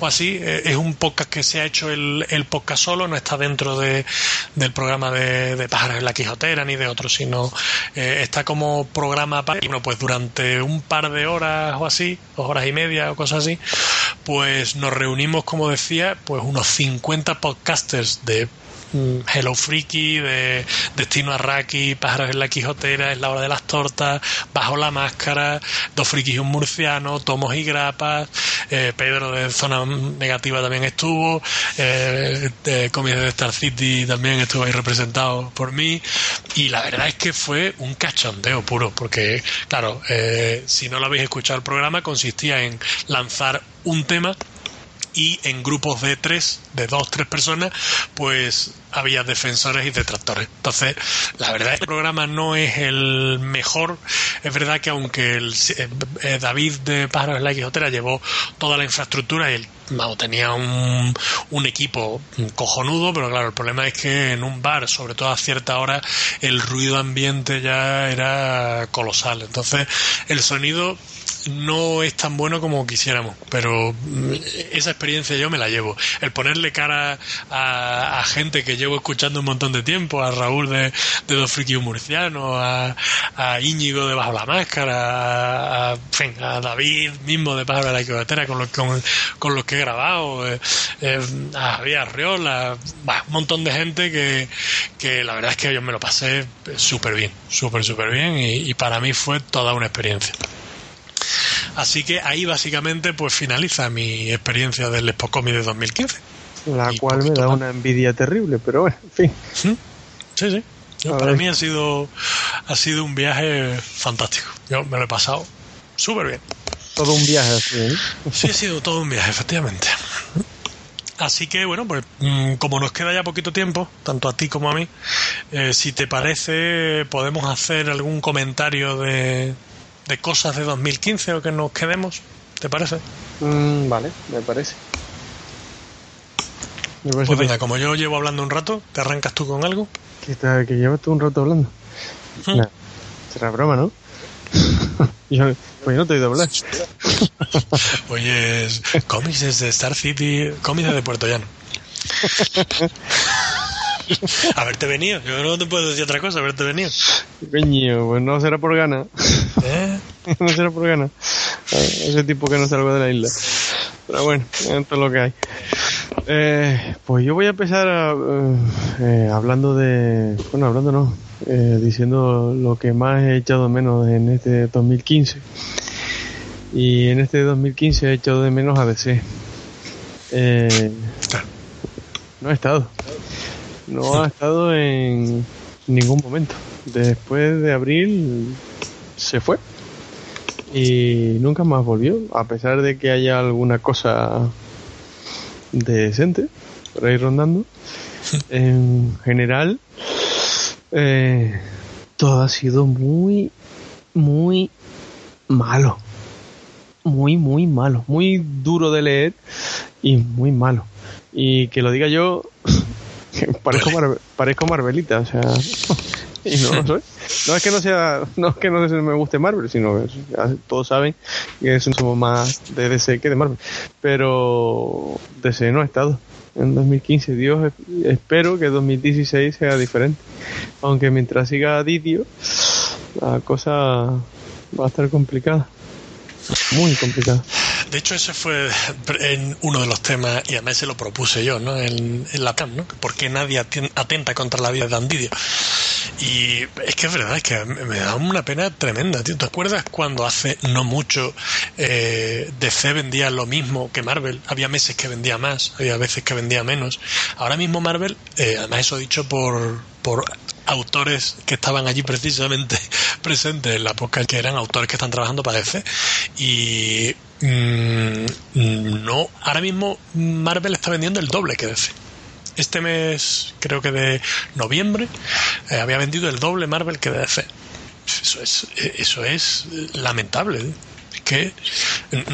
o así. Eh, es un podcast que se ha hecho el, el podcast solo, no está dentro de, del programa de, Pájaros en la Quijotera ni de otro, sino está como programa para. Bueno, pues durante un par de horas o así, dos horas y media o cosas así, pues nos reunimos, como decía, pues unos 50 podcasters de Hello Freaky, de Destino Arraki, Pájaros en la Quijotera, Es la hora de las tortas, Bajo la máscara, Dos Frikis y un murciano, Tomos y grapas, eh, Pedro de Zona Negativa también estuvo, eh, de cómics de Star City también estuvo ahí representado por mí, y la verdad es que fue un cachondeo puro, porque claro, eh, si no lo habéis escuchado el programa, consistía en lanzar un tema y en grupos de tres, de dos, tres personas, pues había defensores y detractores. Entonces, la verdad, el programa no es el mejor. Es verdad que aunque el, eh, David de Pájaros la Quijotera llevó toda la infraestructura y vamos, tenía un, un equipo cojonudo, pero claro, el problema es que en un bar, sobre todo a cierta hora, el ruido ambiente ya era colosal. Entonces, el sonido no es tan bueno como quisiéramos, pero mm, esa experiencia yo me la llevo. El ponerle cara a, a gente que llevo escuchando un montón de tiempo, a Raúl de, de Dos Friki y un Murciano, a, a Íñigo de Bajo la Máscara, a, a David mismo de Pájaro de la Quijotera con los, con, los que he grabado, eh, eh, a Javier Arriola, un montón de gente que, que la verdad es que yo me lo pasé súper bien, súper, súper bien y, y para mí fue toda una experiencia. Así que ahí básicamente pues finaliza mi experiencia del Expo Comic de 2015. La Y cual me da más. una envidia terrible, pero bueno, en fin. ¿Mm? Sí, sí. Yo, A para mí ha sido ha sido un viaje fantástico. Yo me lo he pasado súper bien. Todo un viaje así, ¿eh? Sí, ha sido todo un viaje, efectivamente. Así que, bueno, pues mm, como nos queda ya poquito tiempo, tanto a ti como a mí, eh, si te parece, podemos hacer algún comentario de, de cosas de 2015 o que nos quedemos. ¿Te parece? Mm, vale, me parece. Me parece Pues venga, como yo llevo hablando un rato, ¿te arrancas tú con algo? que, llevas tú un rato hablando. ¿Mm? Nah, será broma, ¿no? yo, pues yo no te he oído hablar. Oye, es cómics desde Star City, cómics desde Puerto Llano. Haberte venido, yo no te puedo decir otra cosa, haberte venido. Coño, pues no será por gana. ¿Eh? no será por gana. Ese tipo que no salga de la isla. Pero bueno, esto es lo que hay. Eh, pues yo voy a empezar a, eh, hablando de. Bueno, hablando no. eh, diciendo lo que más he echado de menos en este 2015. Y en este 2015 he echado de menos a DC. Eh, no ha estado. No ha estado en ningún momento. Después de abril se fue. Y nunca más volvió. A pesar de que haya alguna cosa decente por ahí rondando. En general, eh, todo ha sido muy, muy malo. Muy, muy malo. Muy duro de leer y muy malo. Y que lo diga yo, parezco, Mar- parezco Marvelita, o sea, y no lo soy. No es que no sea, no es que no me guste Marvel, sino que todos saben que somos más de DC que de Marvel. Pero DC no ha estado en 2015. Dios, espero que 2016 sea diferente. Aunque mientras siga Didio, la cosa va a estar complicada. Muy complicada. De hecho, ese fue en uno de los temas, y además se lo propuse yo, ¿no? En, la CAM, ¿no? ¿Por qué nadie aten- atenta contra la vida de Dandidio? Y es que es verdad, es que me me da una pena tremenda, tío. ¿Te acuerdas cuando hace no mucho eh, DC vendía lo mismo que Marvel? Había meses que vendía más, había veces que vendía menos. Ahora mismo Marvel, eh, además eso dicho por, por autores que estaban allí precisamente presentes en la podcast que eran autores que están trabajando para DC y mm, no, ahora mismo Marvel está vendiendo el doble que DC. Este mes, creo que de noviembre, eh, había vendido el doble Marvel que DC. Eso es, eso es lamentable. ¿eh? Es que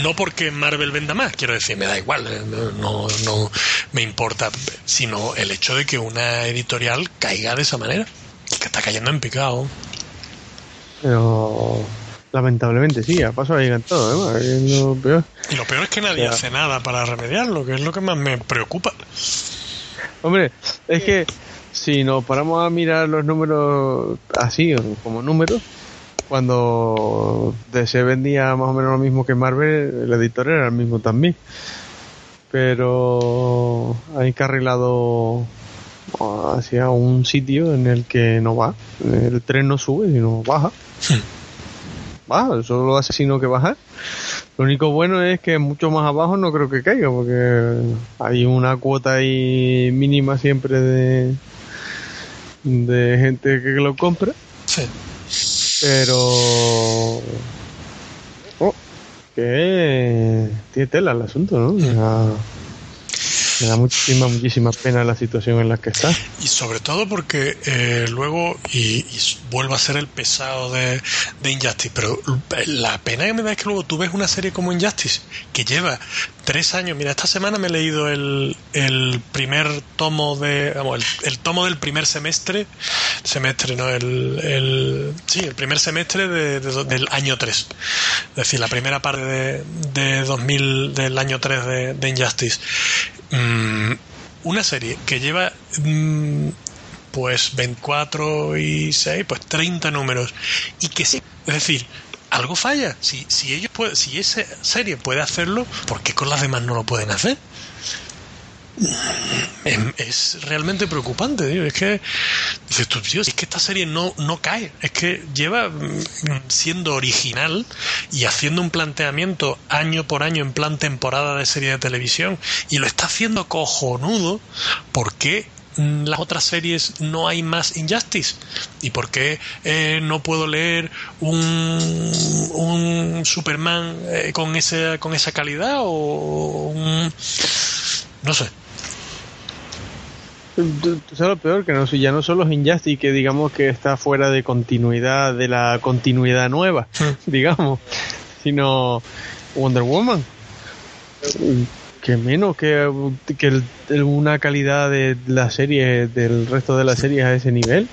no porque Marvel venda más, quiero decir, me da igual, eh, no, no me importa, sino el hecho de que una editorial caiga de esa manera, que está cayendo en picado. Pero lamentablemente sí, a paso llegan todo, ¿eh? Es lo peor. Y lo peor es que nadie hace nada para remediarlo, que es lo que más me preocupa. Hombre, es que si nos paramos a mirar los números así, como números, cuando DC vendía más o menos lo mismo que Marvel, el editor era el mismo también. Pero ha encarrilado hacia un sitio en el que no va. El tren no sube, sino baja. Baja, solo lo hace sino que bajar. Lo único bueno es que mucho más abajo no creo que caiga, porque hay una cuota ahí mínima siempre de, de gente que lo compra, Sí. pero... Oh, que tiene tela el asunto, ¿no? Me da muchísima, muchísima pena la situación en la que está. Y sobre todo porque eh, luego, y, y vuelvo a ser el pesado de, de Injustice, pero la pena que me da es que luego tú ves una serie como Injustice, que lleva tres años, mira, esta semana me he leído el, el primer tomo de, el, tomo del primer semestre, semestre, no, el, el sí, el primer semestre de- de- del año 3, es decir, la primera parte de, de 2000, del año 3 de, de Injustice. Mm, una serie que lleva mm, pues 24 y 6, pues 30 números y que sí, es decir, algo falla. Si, si ellos pueden, si esa serie puede hacerlo, ¿por qué con las demás no lo pueden hacer? Es, realmente preocupante, tío. Es que dices tú, tío, es que esta serie no, no cae. Es que lleva mm, siendo original y haciendo un planteamiento año por año en plan temporada de serie de televisión y lo está haciendo cojonudo. ¿Por qué las otras series no hay más Injustice? ¿Y por qué eh, no puedo leer un, un Superman eh, con, esa, con esa calidad o un... no sé. Sabes lo peor, que no, ya no solo es Injustice, que digamos que está fuera de continuidad, de la continuidad nueva, digamos, sino Wonder Woman. Que menos que, que el- el- una calidad de la serie, del resto de las series a ese nivel.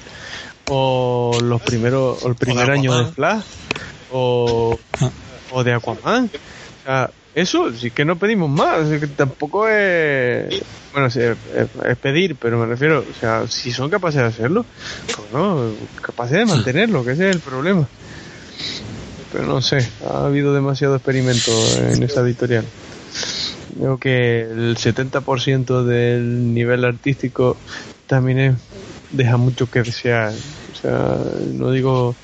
O los primeros, o el primer año de. Flash, o, o de Aquaman. O sea, eso sí que no pedimos más, que tampoco es... Bueno, es, es pedir, pero me refiero, o sea, si son capaces de hacerlo, pues no, capaces de mantenerlo, que ese es el problema. Pero no sé, ha habido demasiado experimento en esa editorial. Creo que el 70% del nivel artístico también es, deja mucho que desear. O sea, no digo,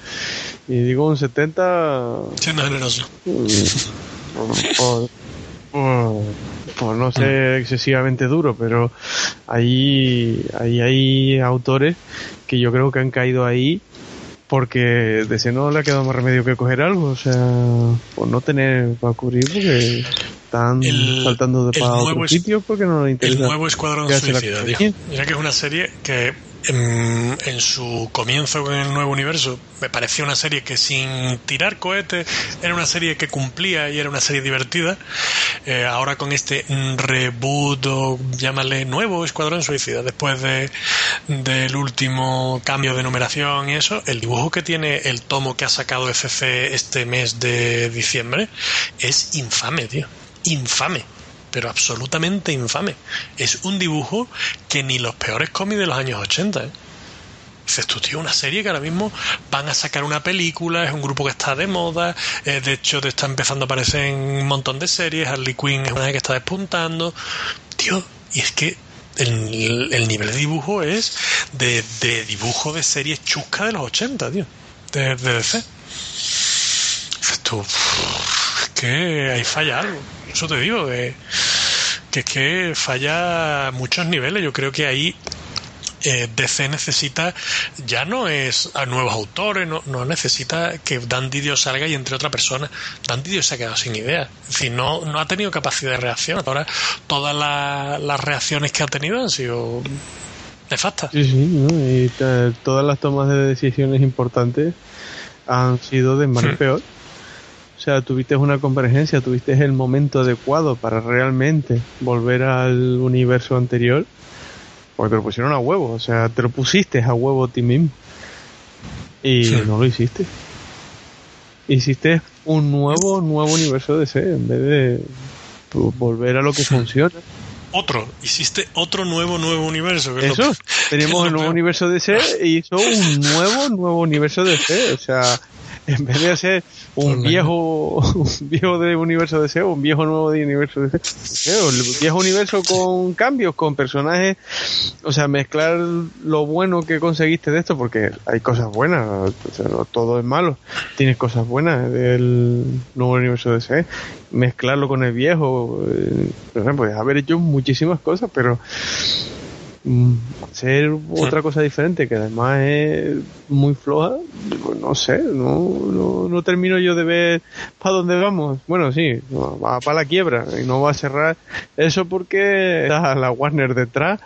y digo un 70 Siendo generoso. por, por- por no ser excesivamente duro, pero ahí, ahí hay autores que yo creo que han caído ahí porque de ese no le ha quedado más remedio que coger algo, o sea, por no tener para cubrir porque están El- saltando de el para nuevo otro sitio porque no les El interesa. nuevo Escuadrón Suicida, tío. Mira que es una serie que en, en su comienzo con el nuevo universo me parecía una serie que sin tirar cohetes era una serie que cumplía y era una serie divertida. Eh, ahora con este reboot o llámale nuevo Escuadrón Suicida, después de del último cambio de numeración y eso, el dibujo que tiene el tomo que ha sacado FC este mes de diciembre es infame, tío. Infame pero absolutamente infame. Es un dibujo que ni los peores cómics de los años 80. ¿eh? Dices tú, tío, una serie que ahora mismo van a sacar una película, es un grupo que está de moda, eh, de hecho te está empezando a aparecer en un montón de series, Harley Quinn es una que está despuntando. Tío, y es que el, el nivel de dibujo es de, dibujo de series chusca de los 80, tío, de, de DC. Dices tú, que ahí falla algo. Eso te digo, que, que es que falla a muchos niveles. Yo creo que ahí eh, DC necesita, ya no es a nuevos autores, no, no necesita que Dan Didio salga y entre otra persona. Dan Didio se ha quedado sin idea. Es decir, no, no ha tenido capacidad de reacción. Ahora todas la- las reacciones que ha tenido han sido nefastas. Sí, sí, ¿no? y ta- todas las tomas de decisiones importantes han sido de mal en Hmm. peor. O sea, tuviste una convergencia, tuviste el momento adecuado para realmente volver al universo anterior, porque te lo pusieron a huevo, o sea, te lo pusiste a huevo a ti mismo. Y Sí. no lo hiciste. Hiciste un nuevo, nuevo universo de C en vez de pues, volver a lo que funciona. Otro, hiciste otro nuevo, nuevo universo. que es Eso, lo- el nuevo universo de C y hizo un nuevo, nuevo universo de C. O sea, en vez de hacer un viejo, un viejo de universo de C, un viejo nuevo de universo de. El viejo universo con cambios, con personajes. O sea, mezclar lo bueno que conseguiste de esto, porque hay cosas buenas, o sea, no todo es malo. Tienes cosas buenas del nuevo universo de C. Mezclarlo con el viejo, eh, pues haber hecho muchísimas cosas, pero ser otra cosa diferente que además es muy floja pues no sé no, no, no termino yo de ver para dónde vamos bueno sí va para la quiebra y no va a cerrar eso porque está la Warner detrás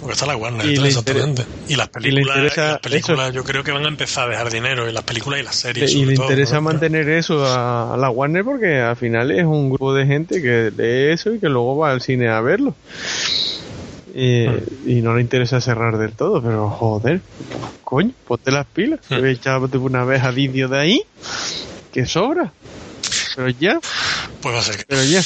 Porque está la Warner, Y detrás, exactamente. Y las y le películas, interesa y las películas yo creo que van a empezar a dejar dinero, y las películas y las series. y sobre le todo, interesa ¿no? mantener eso a, a la Warner porque al final es un grupo de gente que lee eso y que luego va al cine a verlo y, y no le interesa cerrar del todo pero joder coño ponte las pilas. Hmm. echate una vez a vídeo de ahí que sobra. Pero ya. Pues va a ser que- pero ya.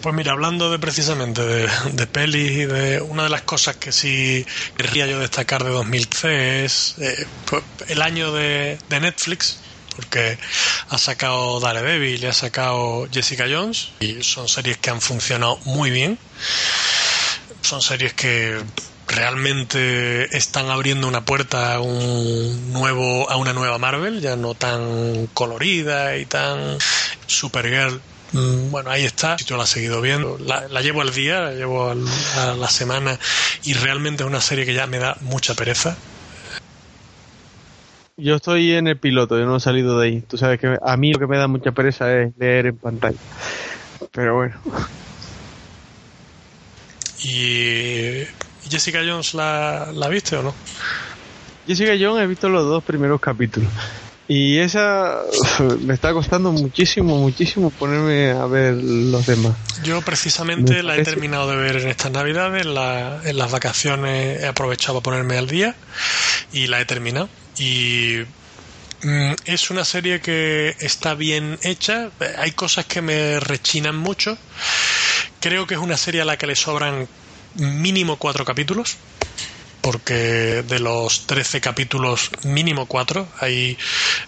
Pues mira, hablando de precisamente de, de pelis y de una de las cosas que sí querría yo destacar de 2013 es eh, pues, el año de, de Netflix, porque ha sacado Daredevil y ha sacado Jessica Jones y son series que han funcionado muy bien. Son series que realmente están abriendo una puerta a un nuevo a una nueva Marvel, ya no tan colorida y tan Supergirl Mm, Bueno, ahí está. Yo la he seguido viendo. La, la llevo al día, la llevo al- a la semana y realmente es una serie que ya me da mucha pereza. Yo estoy en el piloto yo no he salido de ahí tú sabes que a mí lo que me da mucha pereza es leer en pantalla pero bueno Y Jessica Jones la, la viste o no? Jessica Jones he visto los dos primeros capítulos. Y esa me está costando muchísimo, muchísimo ponerme a ver los demás. Yo precisamente Me la he terminado de ver en estas navidades, en, la- en las vacaciones he aprovechado para ponerme al día y la he terminado. Y mm, es una serie que está bien hecha, hay cosas que me rechinan mucho. Creo que es una serie a la que le sobran mínimo cuatro capítulos porque de los 13 capítulos mínimo cuatro hay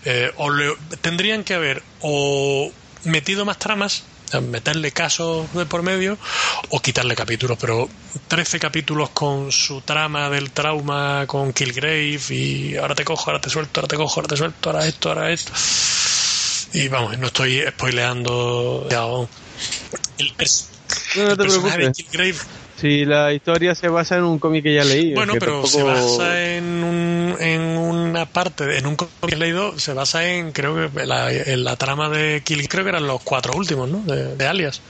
eh, o le- tendrían que haber o metido más tramas meterle casos de por medio o quitarle capítulos pero 13 capítulos con su trama del trauma con Killgrave y ahora te cojo, ahora te suelto, ahora te cojo, ahora te suelto, ahora esto, ahora esto y vamos, no estoy spoileando ya, el, pers- No, no el te personaje de. Killgrave Si la historia se basa en un cómic que ya leí. Bueno, pero tampoco- se basa en, un, en una parte, en un cómic que he leído, se basa en, creo que, la, en la trama de Kill, creo que eran los cuatro últimos, ¿no? De, de Alias.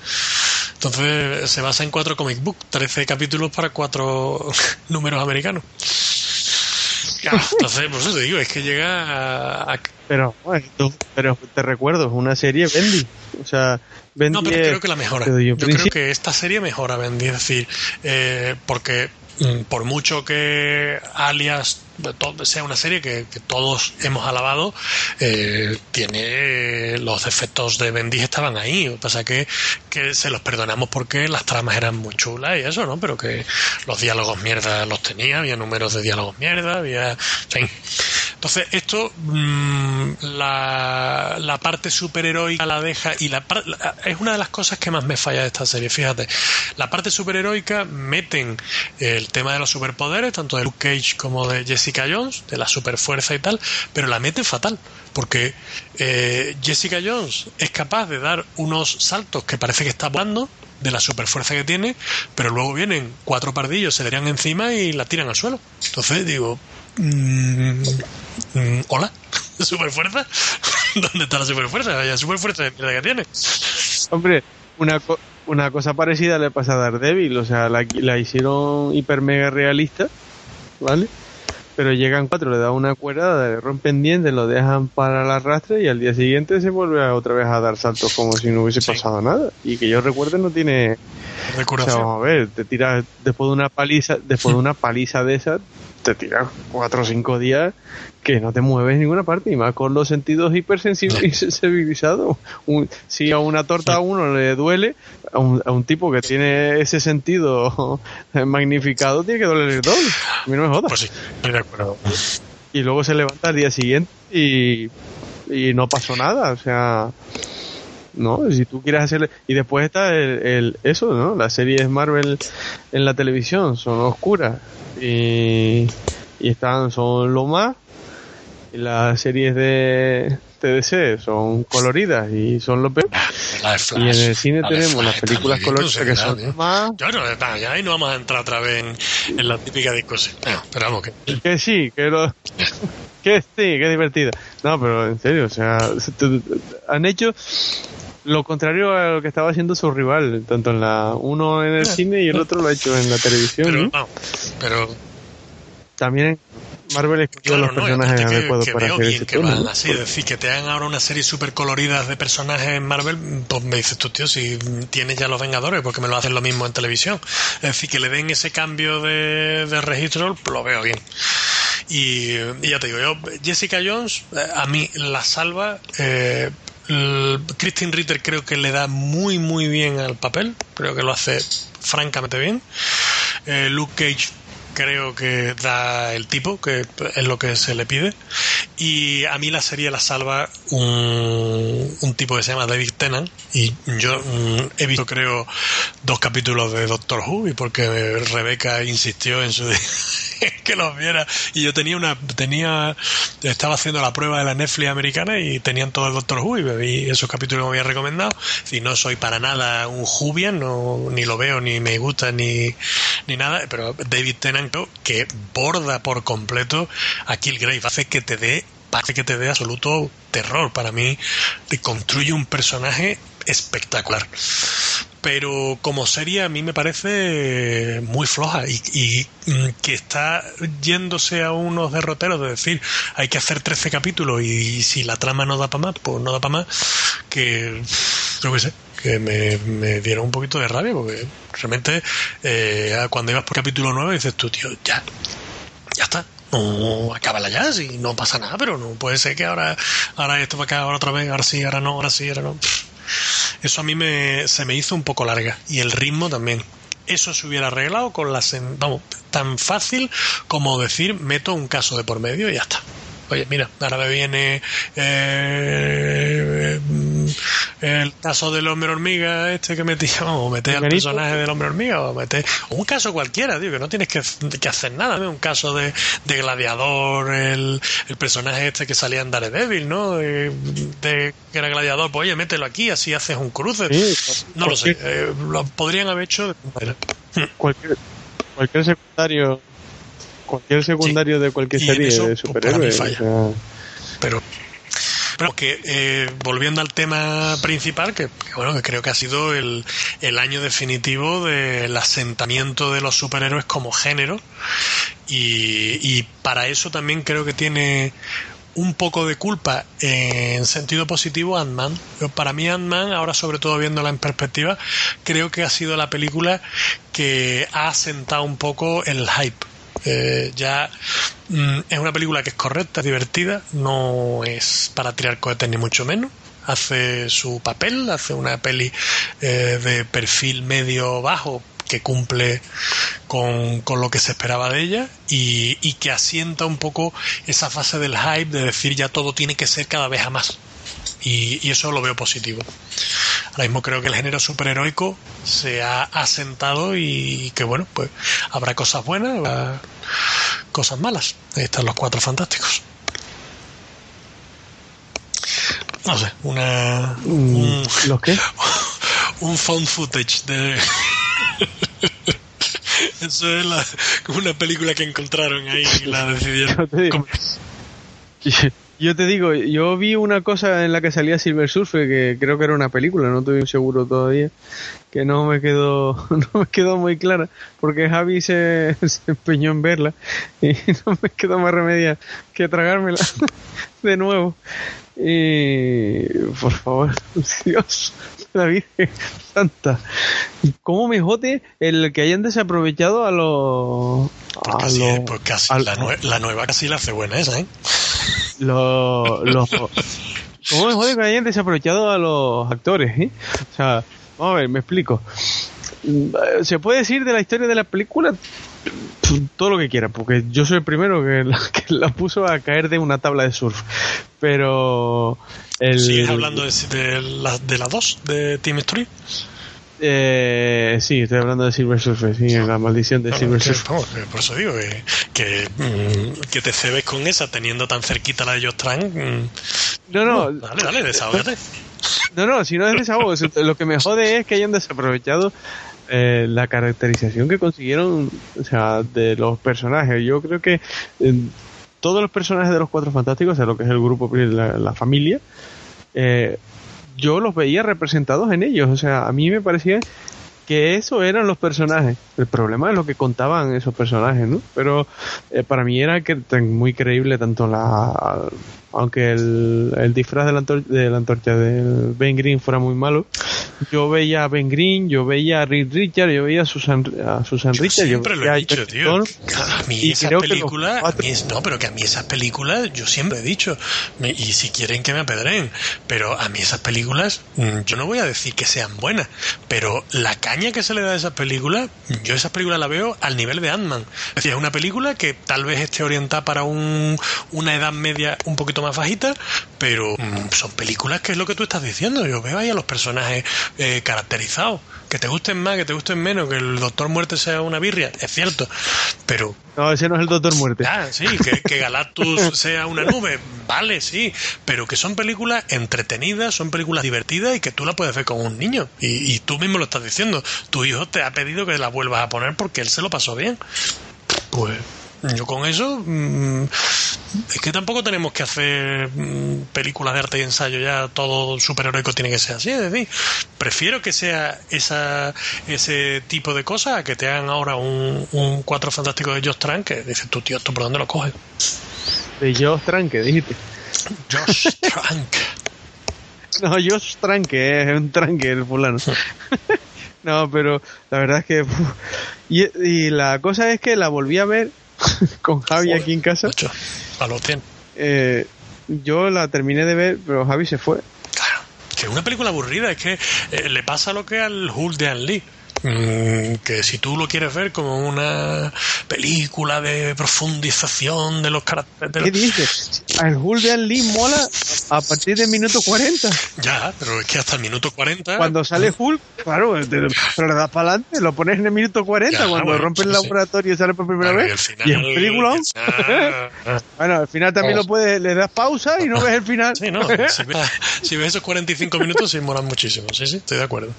Entonces, se basa en cuatro comic book, 13 capítulos para cuatro números americanos. Claro, entonces, por eso te digo, es que llega a, Pero, pero te recuerdo, es una serie Bendy. O sea, Bendy No, pero es- creo que la mejora. Yo creo que esta serie mejora, Bendy. Es decir, eh, porque mm, por mucho que Alias sea una serie que, que todos hemos alabado, eh, tiene los defectos de Bendy estaban ahí. Lo que pasa que, que se los perdonamos porque las tramas eran muy chulas y eso, ¿no? Pero que los diálogos mierda los tenía, había números de diálogos mierda, había... Fin. Entonces, esto, mm, la, la parte superheroica la deja y la, la- es una de las cosas que más me falla de esta serie, fíjate. La parte superheroica meten el tema de los superpoderes, tanto de Luke Cage como de Jessica Jones, de la superfuerza y tal, pero la meten fatal, porque eh, Jessica Jones es capaz de dar unos saltos que parece que está volando, de la superfuerza que tiene, pero luego vienen cuatro pardillos, se le tiran encima y la tiran al suelo. Entonces digo, mm, mm, hola, superfuerza, ¿dónde está la superfuerza? Vaya superfuerza de que tiene. Hombre, una, una cosa parecida le pasa a Daredevil, o sea, la, la hicieron hiper mega realista, ¿vale? Pero llegan cuatro, le dan una cuerda, le rompen dientes, lo dejan para el arrastre y al día siguiente se vuelve a- otra vez a dar saltos como si no hubiese Sí. pasado nada. Y que yo recuerde no tiene... O sea, Recuración. vamos a ver, te tiras después de una paliza, después de una paliza de esas, te tiras cuatro o cinco días que no te mueves en ninguna parte y más con los sentidos hipersensibilizados. Un- si a una torta a uno le duele, a un, a un tipo que tiene ese sentido magnificado tiene que dolerle el doble. A mí no me jodas. Pues sí, estoy de acuerdo. Y luego se levanta al día siguiente y, y no pasó nada, o sea, no, si tú quieres hacerle y después está el, el- eso, ¿no? Las series Marvel en la televisión son oscuras y, y están son lo más y las series de TDC son coloridas y son lo peor. La Flash, y en el cine la tenemos Flash las películas coloridas que son tío. más Ya no, está, ya ahí no vamos a entrar otra vez en, en la típica discusión. No, pero vamos, que Que sí, que lo... que sí, que divertida. No, pero en serio, o sea, han hecho lo contrario a lo que estaba haciendo su rival, tanto en la uno en el cine y el otro lo ha hecho en la televisión. pero, pero También Marvel escogió Claro, los no, y personajes que, adecuados para veo hacer bien ese que así, es decir, que te hagan ahora una serie súper coloridas de personajes en Marvel, pues me dices tú, tío, si tienes ya los Vengadores, porque me lo hacen lo mismo en televisión. Es decir, que le den ese cambio de, de registro, lo veo bien. Y, y ya te digo, yo, Jessica Jones, eh, a mí la salva. Eh, Christine Ritter creo que le da muy, muy bien al papel, creo que lo hace francamente bien. Eh, Luke Cage creo que da el tipo, que es lo que se le pide. Y a mí la serie la salva un, un tipo que se llama David Tennant. Y yo mm, he visto, creo, dos capítulos de Doctor Who, y porque Rebeca insistió en su que los viera. Y yo tenía una, tenía, estaba haciendo la prueba de la Netflix americana y tenían todo el Doctor Who y vi esos capítulos que me había recomendado. Si no soy para nada un Whovian, no, ni lo veo, ni me gusta, ni, ni nada, pero David Tennant que borda por completo a Killgrave, hace que te dé parece que te dé absoluto terror. Para mí, te construye un personaje espectacular. Pero como serie a mí me parece muy floja y, y, mm, que está yéndose a unos derroteros de decir hay que hacer 13 capítulos y, si la trama no da para más, pues no da para más, que yo qué sé, que me, me dieron un poquito de rabia porque realmente eh, cuando ibas por capítulo 9 dices tú, tío, ya, ya está. No, acábala ya, si no pasa nada, pero no puede ser que ahora, ahora esto va a acabar otra vez, ahora sí, ahora no, ahora sí, ahora no. Eso a mí me, se me hizo un poco larga. Y el ritmo también. Eso se hubiera arreglado con la... sen- Vamos, tan fácil como decir, meto un caso de por medio y ya está. Oye, mira, ahora me viene eh, mm, el caso del hombre hormiga, este que metí, vamos, meter al personaje del hombre hormiga, o meter o un caso cualquiera, tío, que no tienes que, que hacer nada, ¿no? un caso de, de gladiador, el, el personaje este que salía en Daredevil, ¿no? De, de- que era gladiador, pues oye, mételo aquí, así haces un cruce. Sí, no lo sé, eh, lo podrían haber hecho de manera. cualquier, cualquier secundario cualquier secundario de cualquier serie eso, de pues, superhéroes falla. o sea, pero pero que eh, volviendo al tema principal que, que, bueno que creo que ha sido el, el año definitivo del asentamiento de los superhéroes como género y, y para eso también creo que tiene un poco de culpa en sentido positivo Ant-Man. Para mí Ant-Man, ahora sobre todo viéndola en perspectiva, creo que ha sido la película que ha asentado un poco el hype. Eh, ya mm, es una película que es correcta, divertida, no es para tirar cohetes ni mucho menos. Hace su papel, hace una peli eh, de perfil medio bajo que cumple con, con lo que se esperaba de ella y, y que asienta un poco esa fase del hype de decir ya todo tiene que ser cada vez a más. Y, y eso lo veo positivo. Ahora mismo creo que el género superheroico se ha asentado y que bueno, pues habrá cosas buenas, habrá cosas malas. Ahí están los cuatro fantásticos. No sé, una. Un, ¿Los qué? un found footage de. Eso es la, una película que encontraron ahí y la decidieron. Yo te digo. Yo vi una cosa en la que salía Silver Surfer que creo que era una película, no estoy seguro todavía, que no me quedó, no me quedó muy clara, porque Javi se, se empeñó en verla y no me quedó más remedio que tragármela de nuevo. Y por favor, Dios, la Virgen Santa. ¿Cómo me jode el que hayan desaprovechado a los... Pues a los- pues al- la, nue- la nueva casi la hace buena esa, ¿eh? Los, los ¿Cómo me jode que hayan desaprovechado a los actores? O sea, vamos a ver, me explico. Se puede decir de la historia de la película todo lo que quiera, porque yo soy el primero que la, que la puso a caer de una tabla de surf. Pero el, ¿Sigues hablando de, de la, de la 2 de Team Story? Eh, sí, estoy hablando de Silver Surfer, sí, la maldición de Silver que, Surfer. vamos, que por eso digo que, que, mm, que te cebes con esa teniendo tan cerquita la de Josh Trank. mm, No, no, Dale, dale, desahógate. No, no, si no es desahogo, es- lo que me jode es que hayan desaprovechado eh, la caracterización que consiguieron, o sea, de los personajes. Yo creo que eh, todos los personajes de los Cuatro Fantásticos, o sea, lo que es el grupo, la, la familia, eh, yo los veía representados en ellos. O sea, a mí me parecía que eso eran los personajes. El problema es lo que contaban esos personajes, ¿no? Pero eh, para mí era que muy creíble tanto la... Aunque el, el disfraz de la, antor- de la antorcha de Ben Green fuera muy malo, yo veía a Ben Green, yo veía a Reed Richard, yo veía a Susan, a Susan Yo Richard, yo siempre lo he a dicho, Jack tío. A mí esas películas, a no, pero que a mí esas películas, yo siempre he dicho, me- y si quieren que me apedreen, pero a mí esas películas, mm, yo no voy a decir que sean buenas, pero la caña que se le da a esas películas, yo esas películas la veo al nivel de Ant-Man. Es decir, es una película que tal vez esté orientada para un, una edad media un poquito más bajita, pero mm, son películas que es lo que tú estás diciendo. Yo veo ahí a los personajes eh, caracterizados. Que te gusten más, que te gusten menos, que el Doctor Muerte sea una birria, es cierto. Pero No, ese no es el Doctor Muerte. Ah, sí, que, que Galactus sea una nube, vale, sí, pero que son películas entretenidas, son películas divertidas y que tú la puedes ver con un niño. Y, y tú mismo lo estás diciendo, tu hijo te ha pedido que la vuelvas a poner porque él se lo pasó bien. Pues yo con eso, mm, es que tampoco tenemos que hacer mm, películas de arte y ensayo, ya todo superheroico tiene que ser así, es decir, prefiero que sea esa, ese tipo de cosas a que te hagan ahora un, un cuatro fantástico de Josh Trank que dices tú, tío, ¿esto por dónde lo coges? De Josh Tranque, dijiste. Josh Trank. No, Josh Tranque, es un tranque el fulano. no, pero la verdad es que... y la cosa es que la volví a ver con Javi aquí en casa. A los 100. Eh, yo la terminé de ver, pero Javi se fue. Claro, que es una película aburrida, es que eh, le pasa lo que al Hulk de An Lee. Mm, que si tú lo quieres ver como una película de profundización de los caracteres de ¿Qué los- dices? El Hulk de An Lee mola a partir del minuto 40. ya, pero es que hasta el minuto 40 Cuando sale Hulk, claro, te- pero le das para adelante, lo pones en el minuto 40 Ya, cuando bueno, rompe el sí, laboratorio y sale por primera y vez. al final- y es película. Bueno, al final también Vamos. lo puedes, le das pausa y no ves el final. sí, no, si ves, si ves esos 45 minutos sí molan muchísimo, sí, sí, estoy de acuerdo.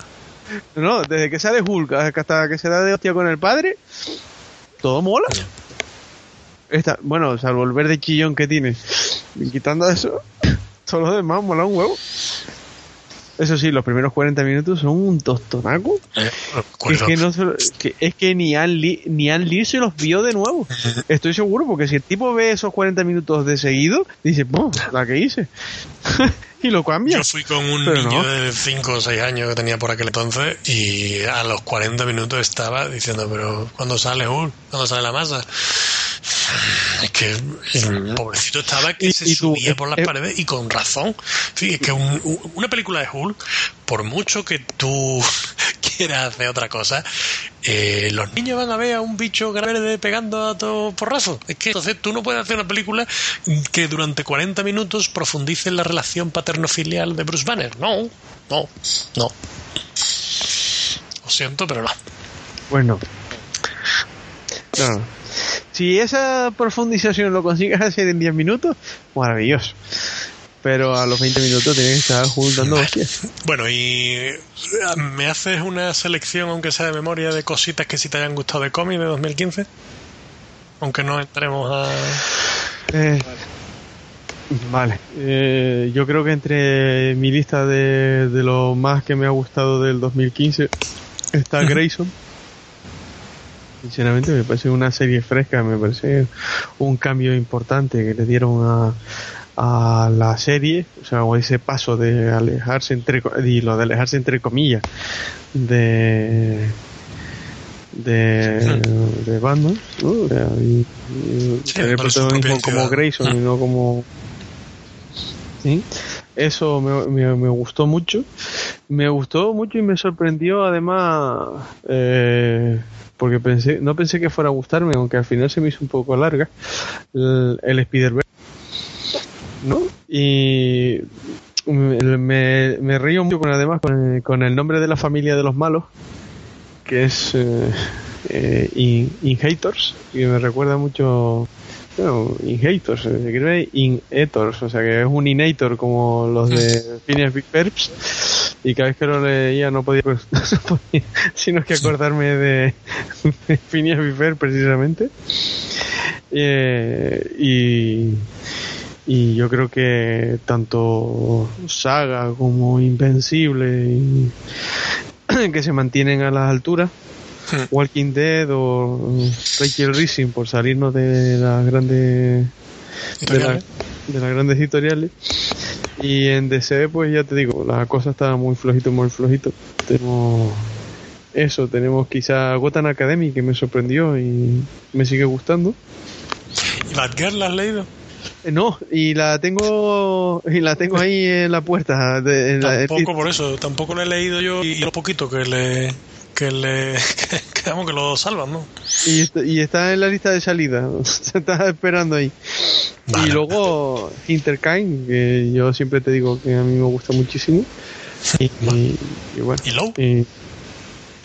No, desde que sale Hulk hasta que se da de hostia con el padre, todo mola. Esta, bueno, salvo el verde chillón que tiene. Y quitando eso, todos los demás mola un huevo. Eso sí, los primeros 40 minutos son un tostonaco. Eh, Es que, no se lo- que- es que ni Ann, Lee, ni Ann Lee se los vio de nuevo. Estoy seguro, porque si el tipo ve esos 40 minutos de seguido, dice, ¡pum! La que hice. y lo cambia. Yo fui con un Pero niño no. de 5 o 6 años que tenía por aquel entonces y a los 40 minutos estaba diciendo, pero ¿cuándo sale Hulk? ¿Cuándo sale la masa? Es que el pobrecito estaba que Y- se y tú, subía por las eh, eh, paredes y con razón. Sí, es que un- un- una película de Hulk, por mucho que tú quieras hacer otra cosa, eh, los niños van a ver a un bicho verde pegando a todo porrazo. Es que entonces tú no puedes hacer una película que durante 40 minutos profundice en la relación paterno-filial de Bruce Banner. No, no, no. Lo siento, pero no. Bueno. No. Si esa profundización lo consigues hacer en 10 minutos, maravilloso. Pero a los 20 minutos tienes que estar juntando hostias. Bueno, y eh, ¿me haces una selección, aunque sea de memoria, de cositas que sí te hayan gustado de cómic de 2015? Aunque no entremos a... Eh, vale. Eh, yo creo que entre mi lista de, de lo más que me ha gustado del 2015 está Grayson. Sinceramente me parece una serie fresca, me parece un cambio importante que le dieron a, a la serie, o sea, o ese paso de alejarse entre y lo de alejarse entre comillas de de, de Batman, ¿no? O sea, y, y Sí, tener protagonismo como. Grayson y no como ¿Sí? Eso me, me, me gustó mucho. Me gustó mucho y me sorprendió además eh, porque pensé no pensé que fuera a gustarme, aunque al final se me hizo un poco larga el, el Spider-Verse. ¿No? Y me, río mucho con además con el, con el nombre de la familia de los malos, que es eh, eh, In- Inhators, y me recuerda mucho bueno, Inhators, se escribe Inhators, o sea que es un Inator como los de Phineas Big Perbs y cada vez que lo leía no podía, pues, no podía sino que acordarme de, de Phineas Big Ferb precisamente Eh, y y yo creo que tanto Saga como Invencible y que se mantienen a las alturas Walking Dead o Rachel Rising por salirnos de las grandes de, la-. De las grandes editoriales. Y en DC pues ya te digo la cosa está muy flojito muy flojito. Tenemos eso tenemos quizá Gotham Academy que me sorprendió y me sigue gustando. ¿Y Batgirl la has leído? Eh, no y la tengo y la tengo ahí en la puerta de, en la- Tampoco por eso, tampoco lo he leído yo y lo poquito que le que le que, que, vamos, que lo salvan, ¿no? y, está, y está en la lista de salida se está esperando ahí Vale. y luego Interkind que yo siempre te digo que a mí me gusta muchísimo y, y- y bueno ¿Y Low? y,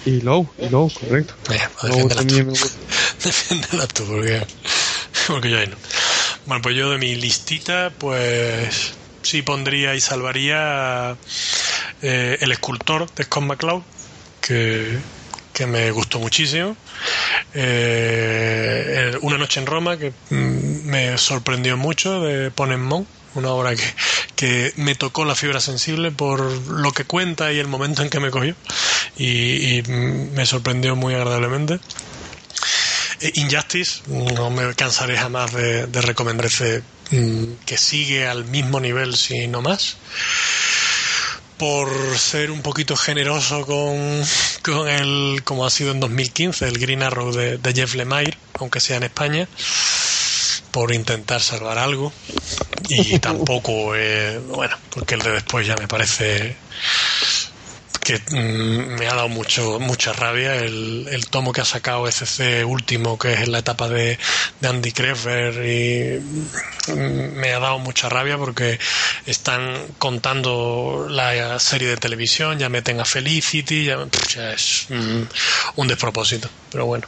y Low y Low correcto pues Low también tú. me gusta. Defiéndela tú, porque, porque yo ahí no. Bueno, pues yo de mi listita, pues sí pondría y salvaría eh, El escultor de Scott McCloud, que, que me gustó muchísimo. Eh, Una noche en Roma, que mm, me sorprendió mucho, de Ponemon, una obra que, que me tocó la fibra sensible por lo que cuenta y el momento en que me cogió. Y, mm, me sorprendió muy agradablemente. Eh, Injustice, no me cansaré jamás de, de recomendar ese mm, que sigue al mismo nivel, si no más. Por ser un poquito generoso con, con el, como ha sido en 2015, el Green Arrow de, de Jeff Lemire, aunque sea en España, por intentar salvar algo. Y tampoco, eh, bueno, porque el de después ya me parece mm, me ha dado mucho mucha rabia el, el tomo que ha sacado SC último que es en la etapa de, de Andy Kreffer y mm, me ha dado mucha rabia porque están contando la serie de televisión ya meten a Felicity ya, es mm, un despropósito pero bueno.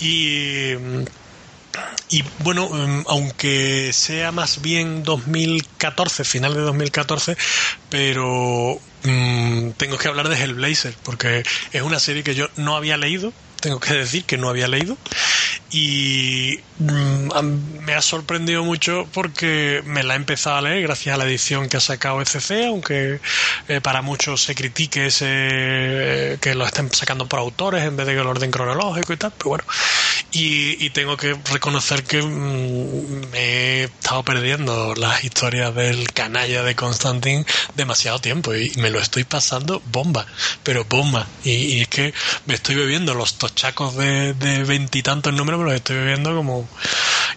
Y y bueno, aunque sea más bien 2014, final de 2014, pero mm, tengo que hablar de Hellblazer, porque es una serie que yo no había leído, tengo que decir que no había leído, y mm, me ha sorprendido mucho porque me la he empezado a leer gracias a la edición que ha sacado ECC, aunque eh, para muchos se critique ese eh, que lo estén sacando por autores en vez de que el orden cronológico y tal, pero bueno. Y, y tengo que reconocer que mm, me he estado perdiendo las historias del canalla de Constantine demasiado tiempo y me lo estoy pasando bomba, pero bomba. Y, y es que me estoy bebiendo los, chacos de veintitantos números me los estoy viendo como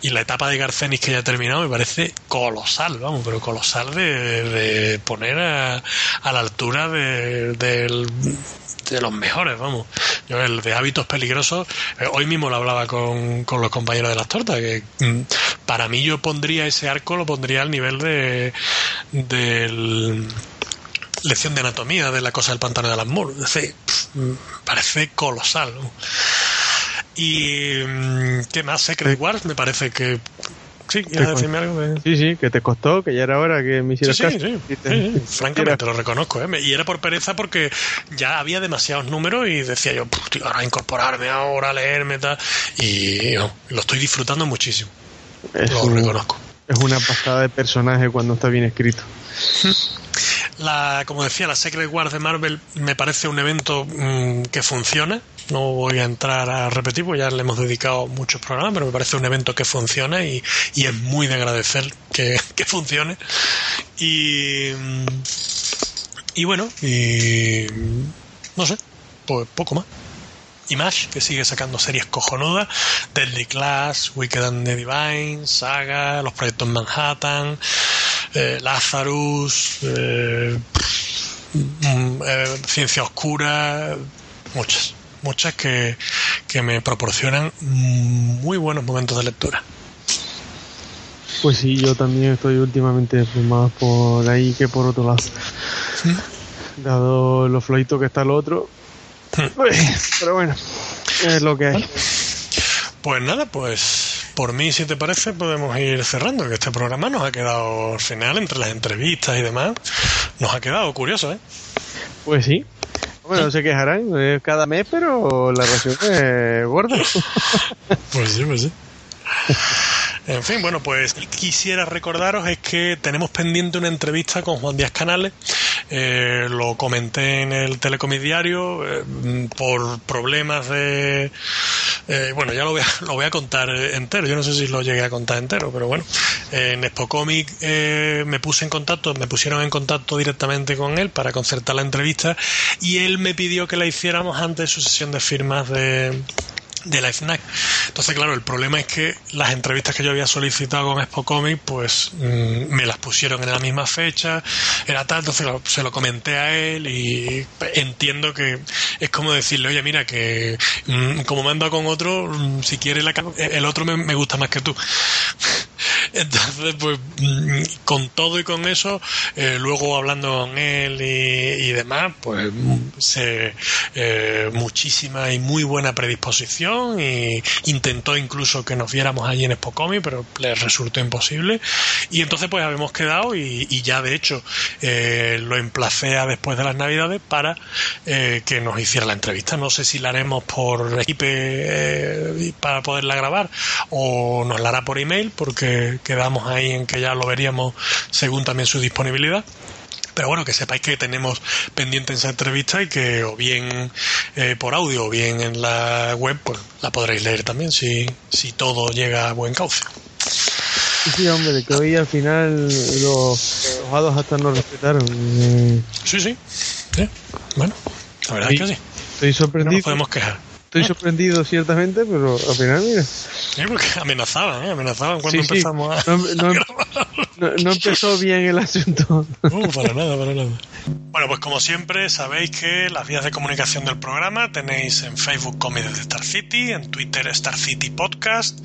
y la etapa de Garcenis que ya ha terminado me parece colosal, vamos, pero colosal de, poner a, la altura de, de los mejores, vamos. Yo el de hábitos peligrosos, eh, hoy mismo lo hablaba con, con, los compañeros de las tortas, que mm, para mí yo pondría ese arco, lo pondría al nivel de del lección de anatomía de la cosa del pantano de las Es decir, mm, parece colosal. Y mm, ¿qué más? Secret Wars, me parece que Sí, ¿quieres decirme algo? De... Sí, sí, que te costó, que ya era hora que me hicieras sí, caso. Sí, sí, sí, francamente lo reconozco. ¿eh? Y era por pereza porque ya había demasiados números y decía yo, tío, ahora incorporarme, ahora leerme, tal. Y lo estoy disfrutando muchísimo. lo reconozco. Es una pasada de personaje cuando está bien escrito. La, como decía, la Secret Wars de Marvel me parece un evento mm, que funciona. No voy a entrar a repetir, porque ya le hemos dedicado muchos programas, pero me parece un evento que funciona y, es muy de agradecer que, funcione. Y, y bueno, y no sé, pues poco más. Image, que sigue sacando series cojonudas, Deadly Class, Wicked and the Divine, Saga, los proyectos Manhattan, eh, Lazarus, eh, mm, eh, Ciencia Oscura, muchas, muchas que, que me proporcionan muy buenos momentos de lectura. Pues sí, yo también estoy últimamente más por ahí que por otro lado. Dado lo floito que está el otro. Pero bueno, es lo que hay. Pues nada, pues por mí, si te parece, podemos ir cerrando, que este programa nos ha quedado al final, entre las entrevistas y demás, nos ha quedado curioso, ¿eh? Pues sí. Bueno, no se quejarán cada mes, pero la ración es gorda. pues sí, pues sí. En fin, bueno, pues quisiera recordaros es que tenemos pendiente una entrevista con Juan Díaz Canales. Eh, lo comenté en el Telecomic Diario eh, por problemas de... Eh, bueno, ya lo voy, a, lo voy a contar entero. Yo no sé si lo llegué a contar entero, pero bueno. en Expo Comic me puse en contacto, me pusieron en contacto directamente con él para concertar la entrevista y él me pidió que la hiciéramos antes de su sesión de firmas de de la FNAC. Entonces, claro, el problema es que las entrevistas que yo había solicitado con Expo Comic, pues mm, me las pusieron en la misma fecha, era tal, entonces se lo comenté a él y entiendo que es como decirle, oye, mira, que mm, como me ando con otro, mm, si quiere la, el otro me, gusta más que tú. Entonces, pues con todo y con eso, eh, luego hablando con él y, demás, pues se, eh, muchísima y muy buena predisposición y intentó incluso que nos viéramos allí en Expocomi, pero le resultó imposible. Y entonces pues habíamos quedado y, ya de hecho eh, lo emplacé a después de las navidades para eh, que nos hiciera la entrevista. No sé si la haremos por equipo para poderla grabar o nos la hará por email porque quedamos ahí en que ya lo veríamos según también su disponibilidad. Pero bueno, que sepáis que tenemos pendiente esa entrevista y que o bien eh, por audio o bien en la web, pues la podréis leer también si, si todo llega a buen cauce. Sí, hombre, que hoy al final los, los hasta nos respetaron. Sí, sí. Bueno, la verdad es que sí. Estoy sorprendido. No nos podemos quejar. Estoy sorprendido ciertamente, pero al final, mira. Sí, porque amenazaban, ¿eh? amenazaban cuando empezamos a, no, no, empezó bien el asunto. Uh, para nada, para nada. Bueno, pues como siempre, sabéis que las vías de comunicación del programa tenéis en Facebook Comics de Star City, en Twitter Star City Podcast,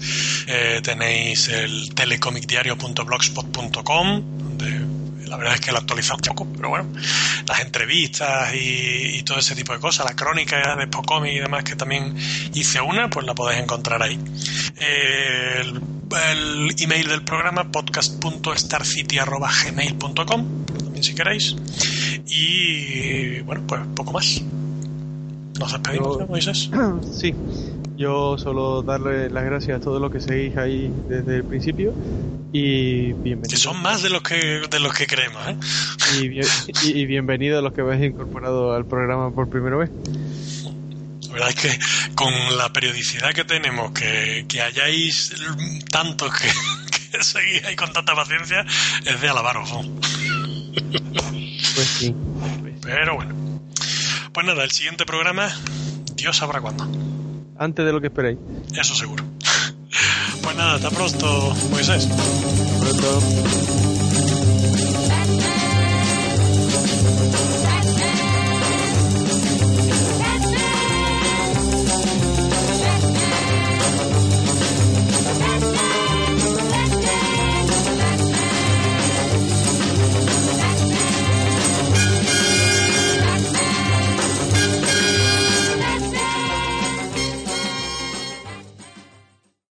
eh, tenéis el telecomicdiario.blogspot.com, donde la verdad es que lo actualizamos poco, pero bueno, las entrevistas y, todo ese tipo de cosas, la crónica de Spocomi y demás, que también hice una, pues la podéis encontrar ahí. el, email del programa podcast.starcity.gmail.com también si queréis. Y bueno, pues poco más. Nos despedimos, Moisés? Sí. Yo solo darle las gracias a todos los que seguís ahí desde el principio y bienvenidos. Que son más de los que, de los que creemos, ¿eh? Y, bienvenidos a los que habéis incorporado al programa por primera vez. La verdad es que con la periodicidad que tenemos, que, que hayáis tanto que, que seguís ahí con tanta paciencia, es de alabaros. Pues sí. Pero bueno. Pues nada, el siguiente programa, Dios sabrá cuándo. antes de lo que esperáis. Eso seguro. Pues nada, hasta pronto, Moisés. Hasta pronto.